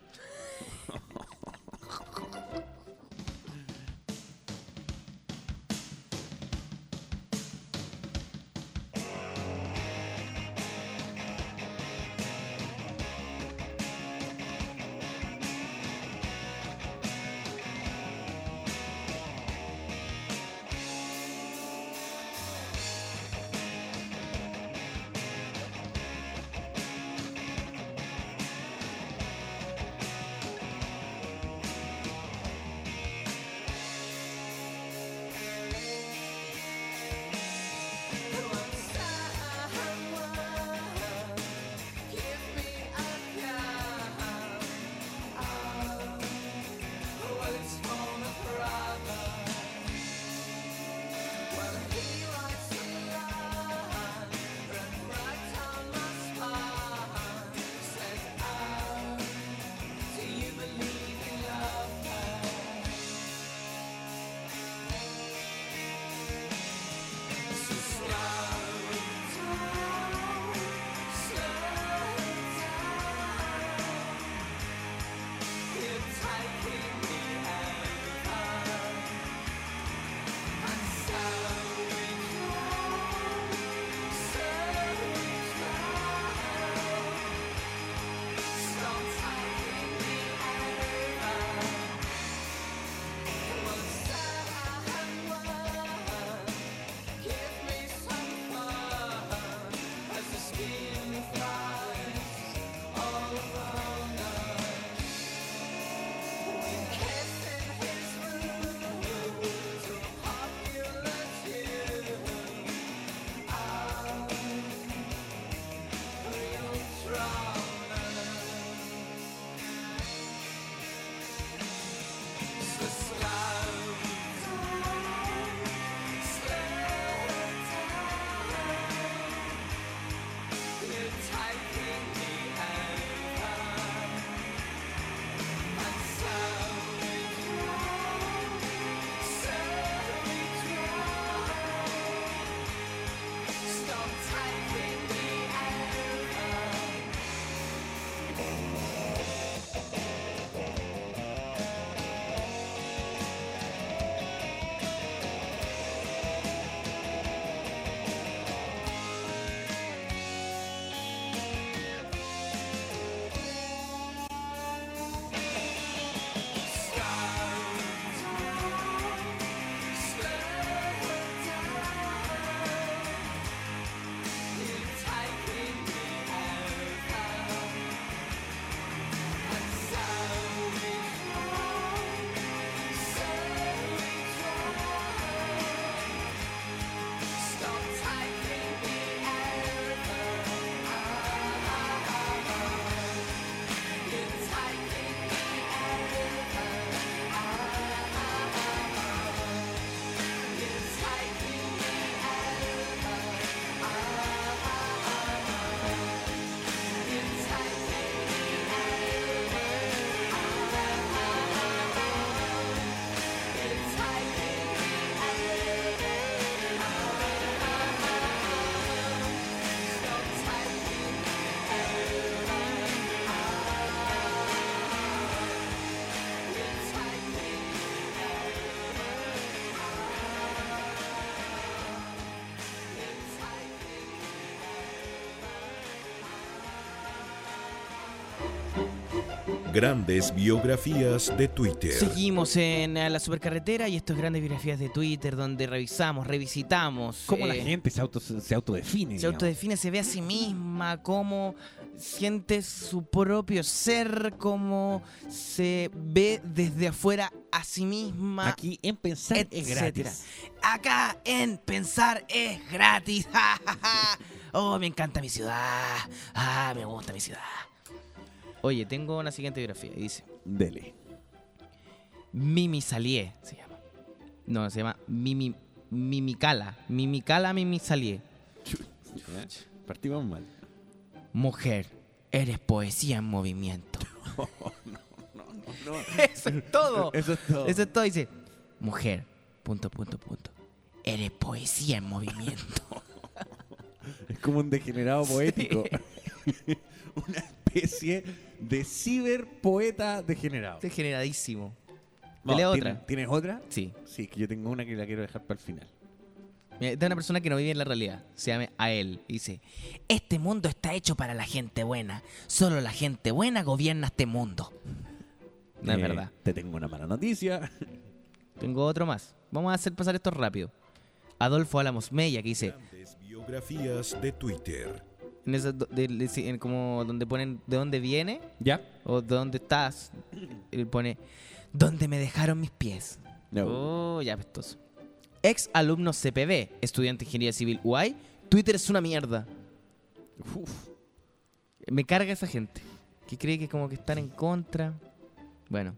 Grandes biografías de Twitter. Seguimos en eh, la supercarretera y estas grandes biografías de Twitter donde revisamos, revisitamos. ¿Cómo la eh, gente se, auto, se autodefine? se digamos? autodefine, se ve a sí misma, cómo siente su propio ser, cómo se ve desde afuera a sí misma. Aquí en pensar es gratis. Acá en Pensar es gratis. oh, me encanta mi ciudad. Ah, me gusta mi ciudad. Oye, tengo una siguiente biografía. Dice: Dele. Mimi Salié se llama. No, se llama Mimi Mimicala. Mimicala Mimi Salié. Partimos mal. Mujer, eres poesía en movimiento. No, Eso es todo. Eso es todo. Eso es todo. Dice, mujer, punto, punto, punto. eres poesía en movimiento. Es como un degenerado poético. Una especie de ciberpoeta degenerado. Degeneradísimo. ¿Te No, leo ¿tienes- otra? ¿Tienes otra? Sí. Sí, que yo tengo una que la quiero dejar para el final. Mira, esta es una persona que no vive en la realidad. Se llama a él. Dice: Este mundo está hecho para la gente buena. Solo la gente buena gobierna este mundo. No es Eh, verdad. Te tengo una mala noticia. Tengo otro más. Vamos a hacer pasar esto rápido. Adolfo Álamos Mella que dice: Biografías de Twitter. En esa do- de- de- en como donde ponen de dónde viene ¿Ya? o de dónde estás, él pone donde me dejaron mis pies. No. Oh, ya apestoso. Ex alumno CPB, estudiante de ingeniería civil UAI, Twitter es una mierda. Me carga esa gente que cree que como que están en contra. Bueno,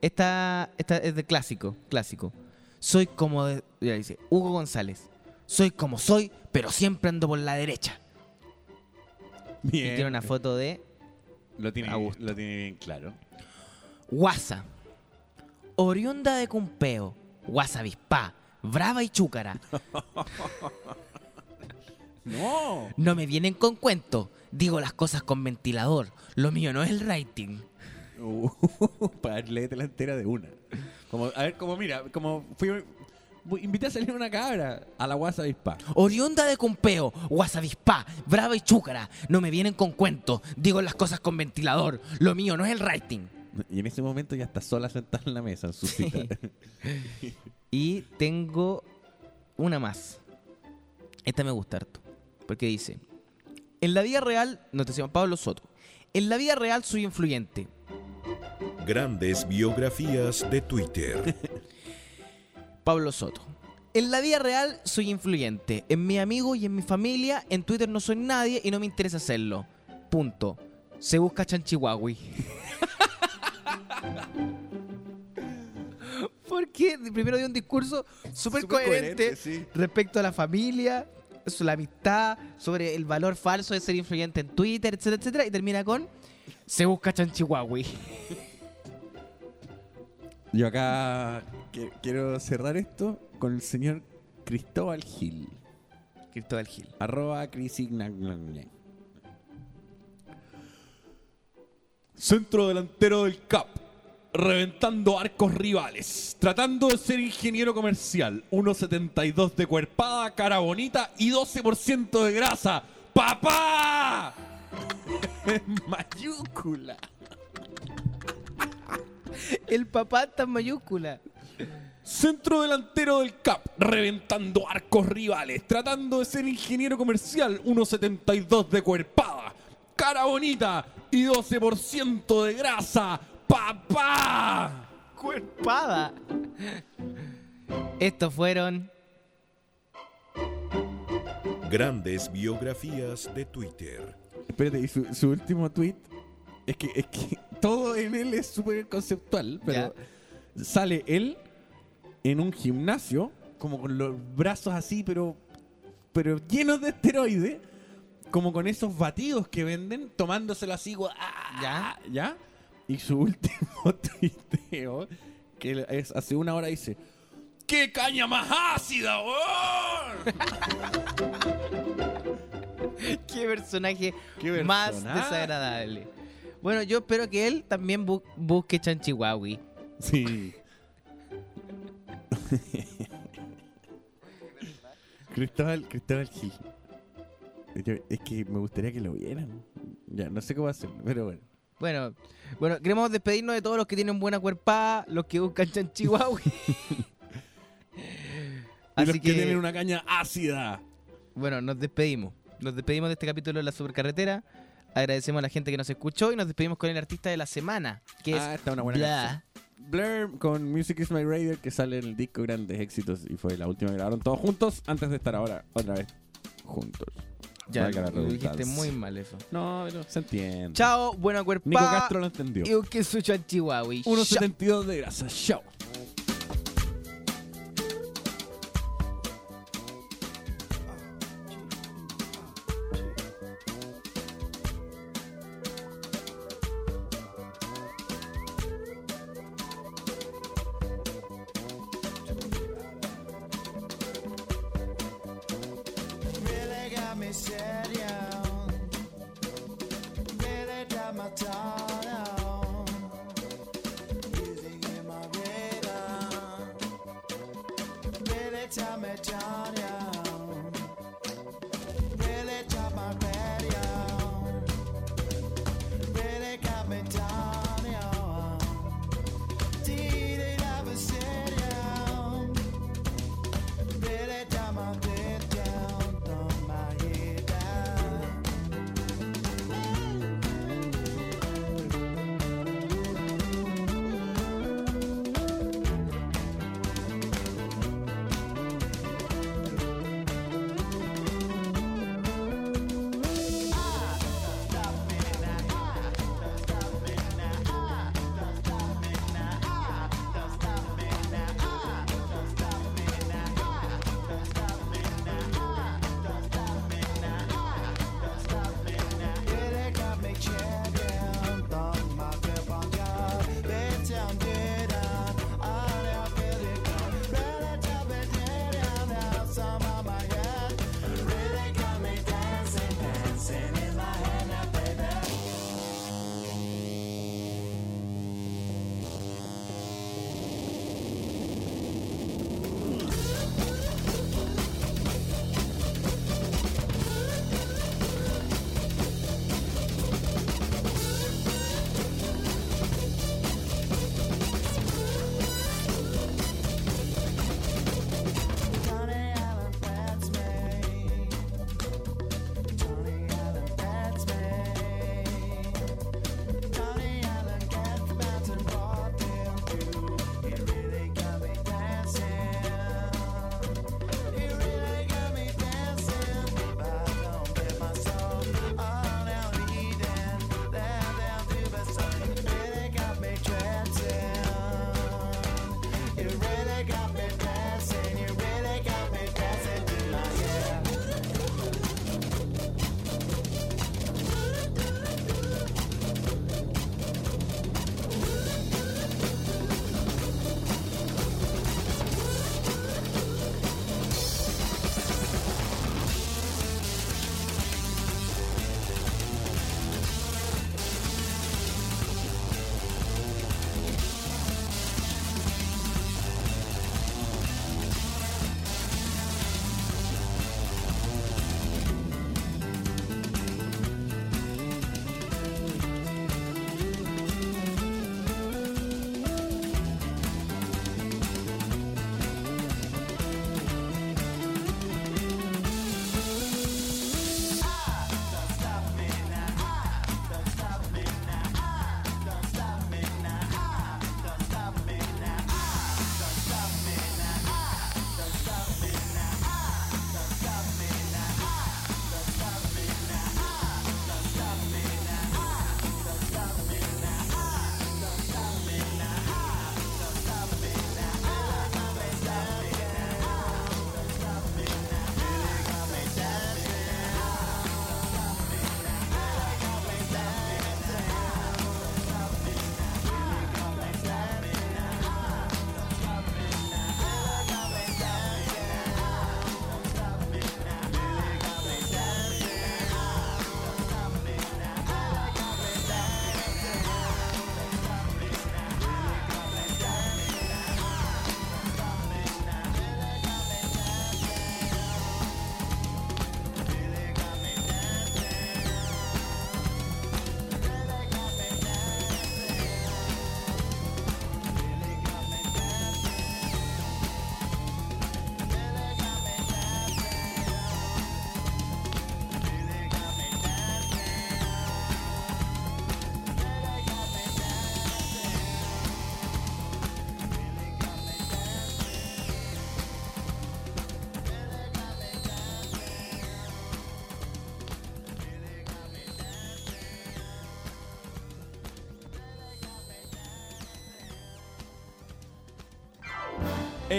esta, esta es de clásico, clásico. Soy como de, ya dice Hugo González. Soy como soy, pero siempre ando por la derecha. Bien. Y tiene una foto de Lo tiene, Augusto. lo tiene bien claro. Guasa. Oriunda de Cumpeo. Guasa Avispa. Brava y chúcara. No. No me vienen con cuento. Digo las cosas con ventilador. Lo mío no es el rating. Uh, para leerte la entera de una. Como, a ver, como mira, como fui, invité a salir una cabra a la guasa avispa. Oriunda de Cumpeo. Guasa Avispa. Brava y chúcara. No me vienen con cuento. Digo las cosas con ventilador. Lo mío no es el rating. Y en ese momento ya está sola sentada en la mesa en su cita. Y tengo una más. Esta me gusta harto. Porque dice: En la vida real, no te llama Pablo Soto. En la vida real soy influyente. Grandes biografías de Twitter. Pablo Soto. En la vida real soy influyente. En mi amigo y en mi familia, en Twitter no soy nadie y no me interesa hacerlo. Punto. Se busca Chanchihuahui. Porque primero dio un discurso súper coherente, coherente, sí. respecto a la familia, sobre la amistad, sobre el valor falso de ser influyente en Twitter, etcétera, etcétera, y termina con se busca Chanchihuahui. Yo acá que- quiero cerrar esto con el señor Cristóbal Gil. Cristóbal Gil. Arroba. Centro delantero del CAP. Reventando arcos rivales. Tratando de ser ingeniero comercial. 1.72 de cuerpada, cara bonita y 12% de grasa. ¡Papá! En mayúscula. El papá está en mayúscula. Centro delantero del CAP, reventando arcos rivales, tratando de ser ingeniero comercial, 1.72 de cuerpada, cara bonita y 12% de grasa. ¡Papá! Cuerpada. Estos fueron Grandes biografías de Twitter. Espérate, y su, su último tweet es que, es que todo en él es súper conceptual, pero sale él en un gimnasio, como con los brazos así, pero, pero llenos de esteroides, como con esos batidos que venden, tomándoselo así, ¡ah! ¿Ya? ¿ya? Y su último tuiteo, que es hace una hora, dice: ¡Qué caña más ácida, weón! Qué personaje Qué más desagradable. Bueno, yo espero que él también bu- busque Chanchihuahui. Sí. Cristóbal, Cristóbal Gil. Yo- es que me gustaría que lo vieran. Ya, no sé cómo hacerlo, pero bueno. Bueno, bueno, queremos despedirnos de todos los que tienen buena cuerpada, los que buscan Chanchihuahui. Y los que tienen una caña ácida. Bueno, nos despedimos. Nos despedimos de este capítulo de la supercarretera. Agradecemos a la gente que nos escuchó y nos despedimos con el artista de la semana, que Ah, es está una buena Blah. Blur con Music is My Radio, que sale en el disco Grandes Éxitos y fue la última que grabaron todos juntos antes de estar ahora otra vez juntos. Ya, lo dijiste muy mal eso. No, pero se entiende. Chao, buena cuerpada. Nico Castro lo entendió. Y que su Chanchihuahui. 1.72 de grasa. Chao.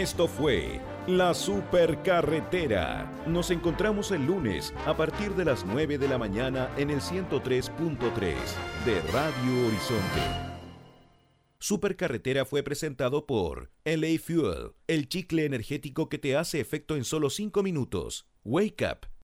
Esto fue La Supercarretera. Nos encontramos el lunes a partir de las 9 de la mañana en el 103.3 de Radio Horizonte. Supercarretera fue presentado por LA Fuel, el chicle energético que te hace efecto en solo 5 minutos. Wake Up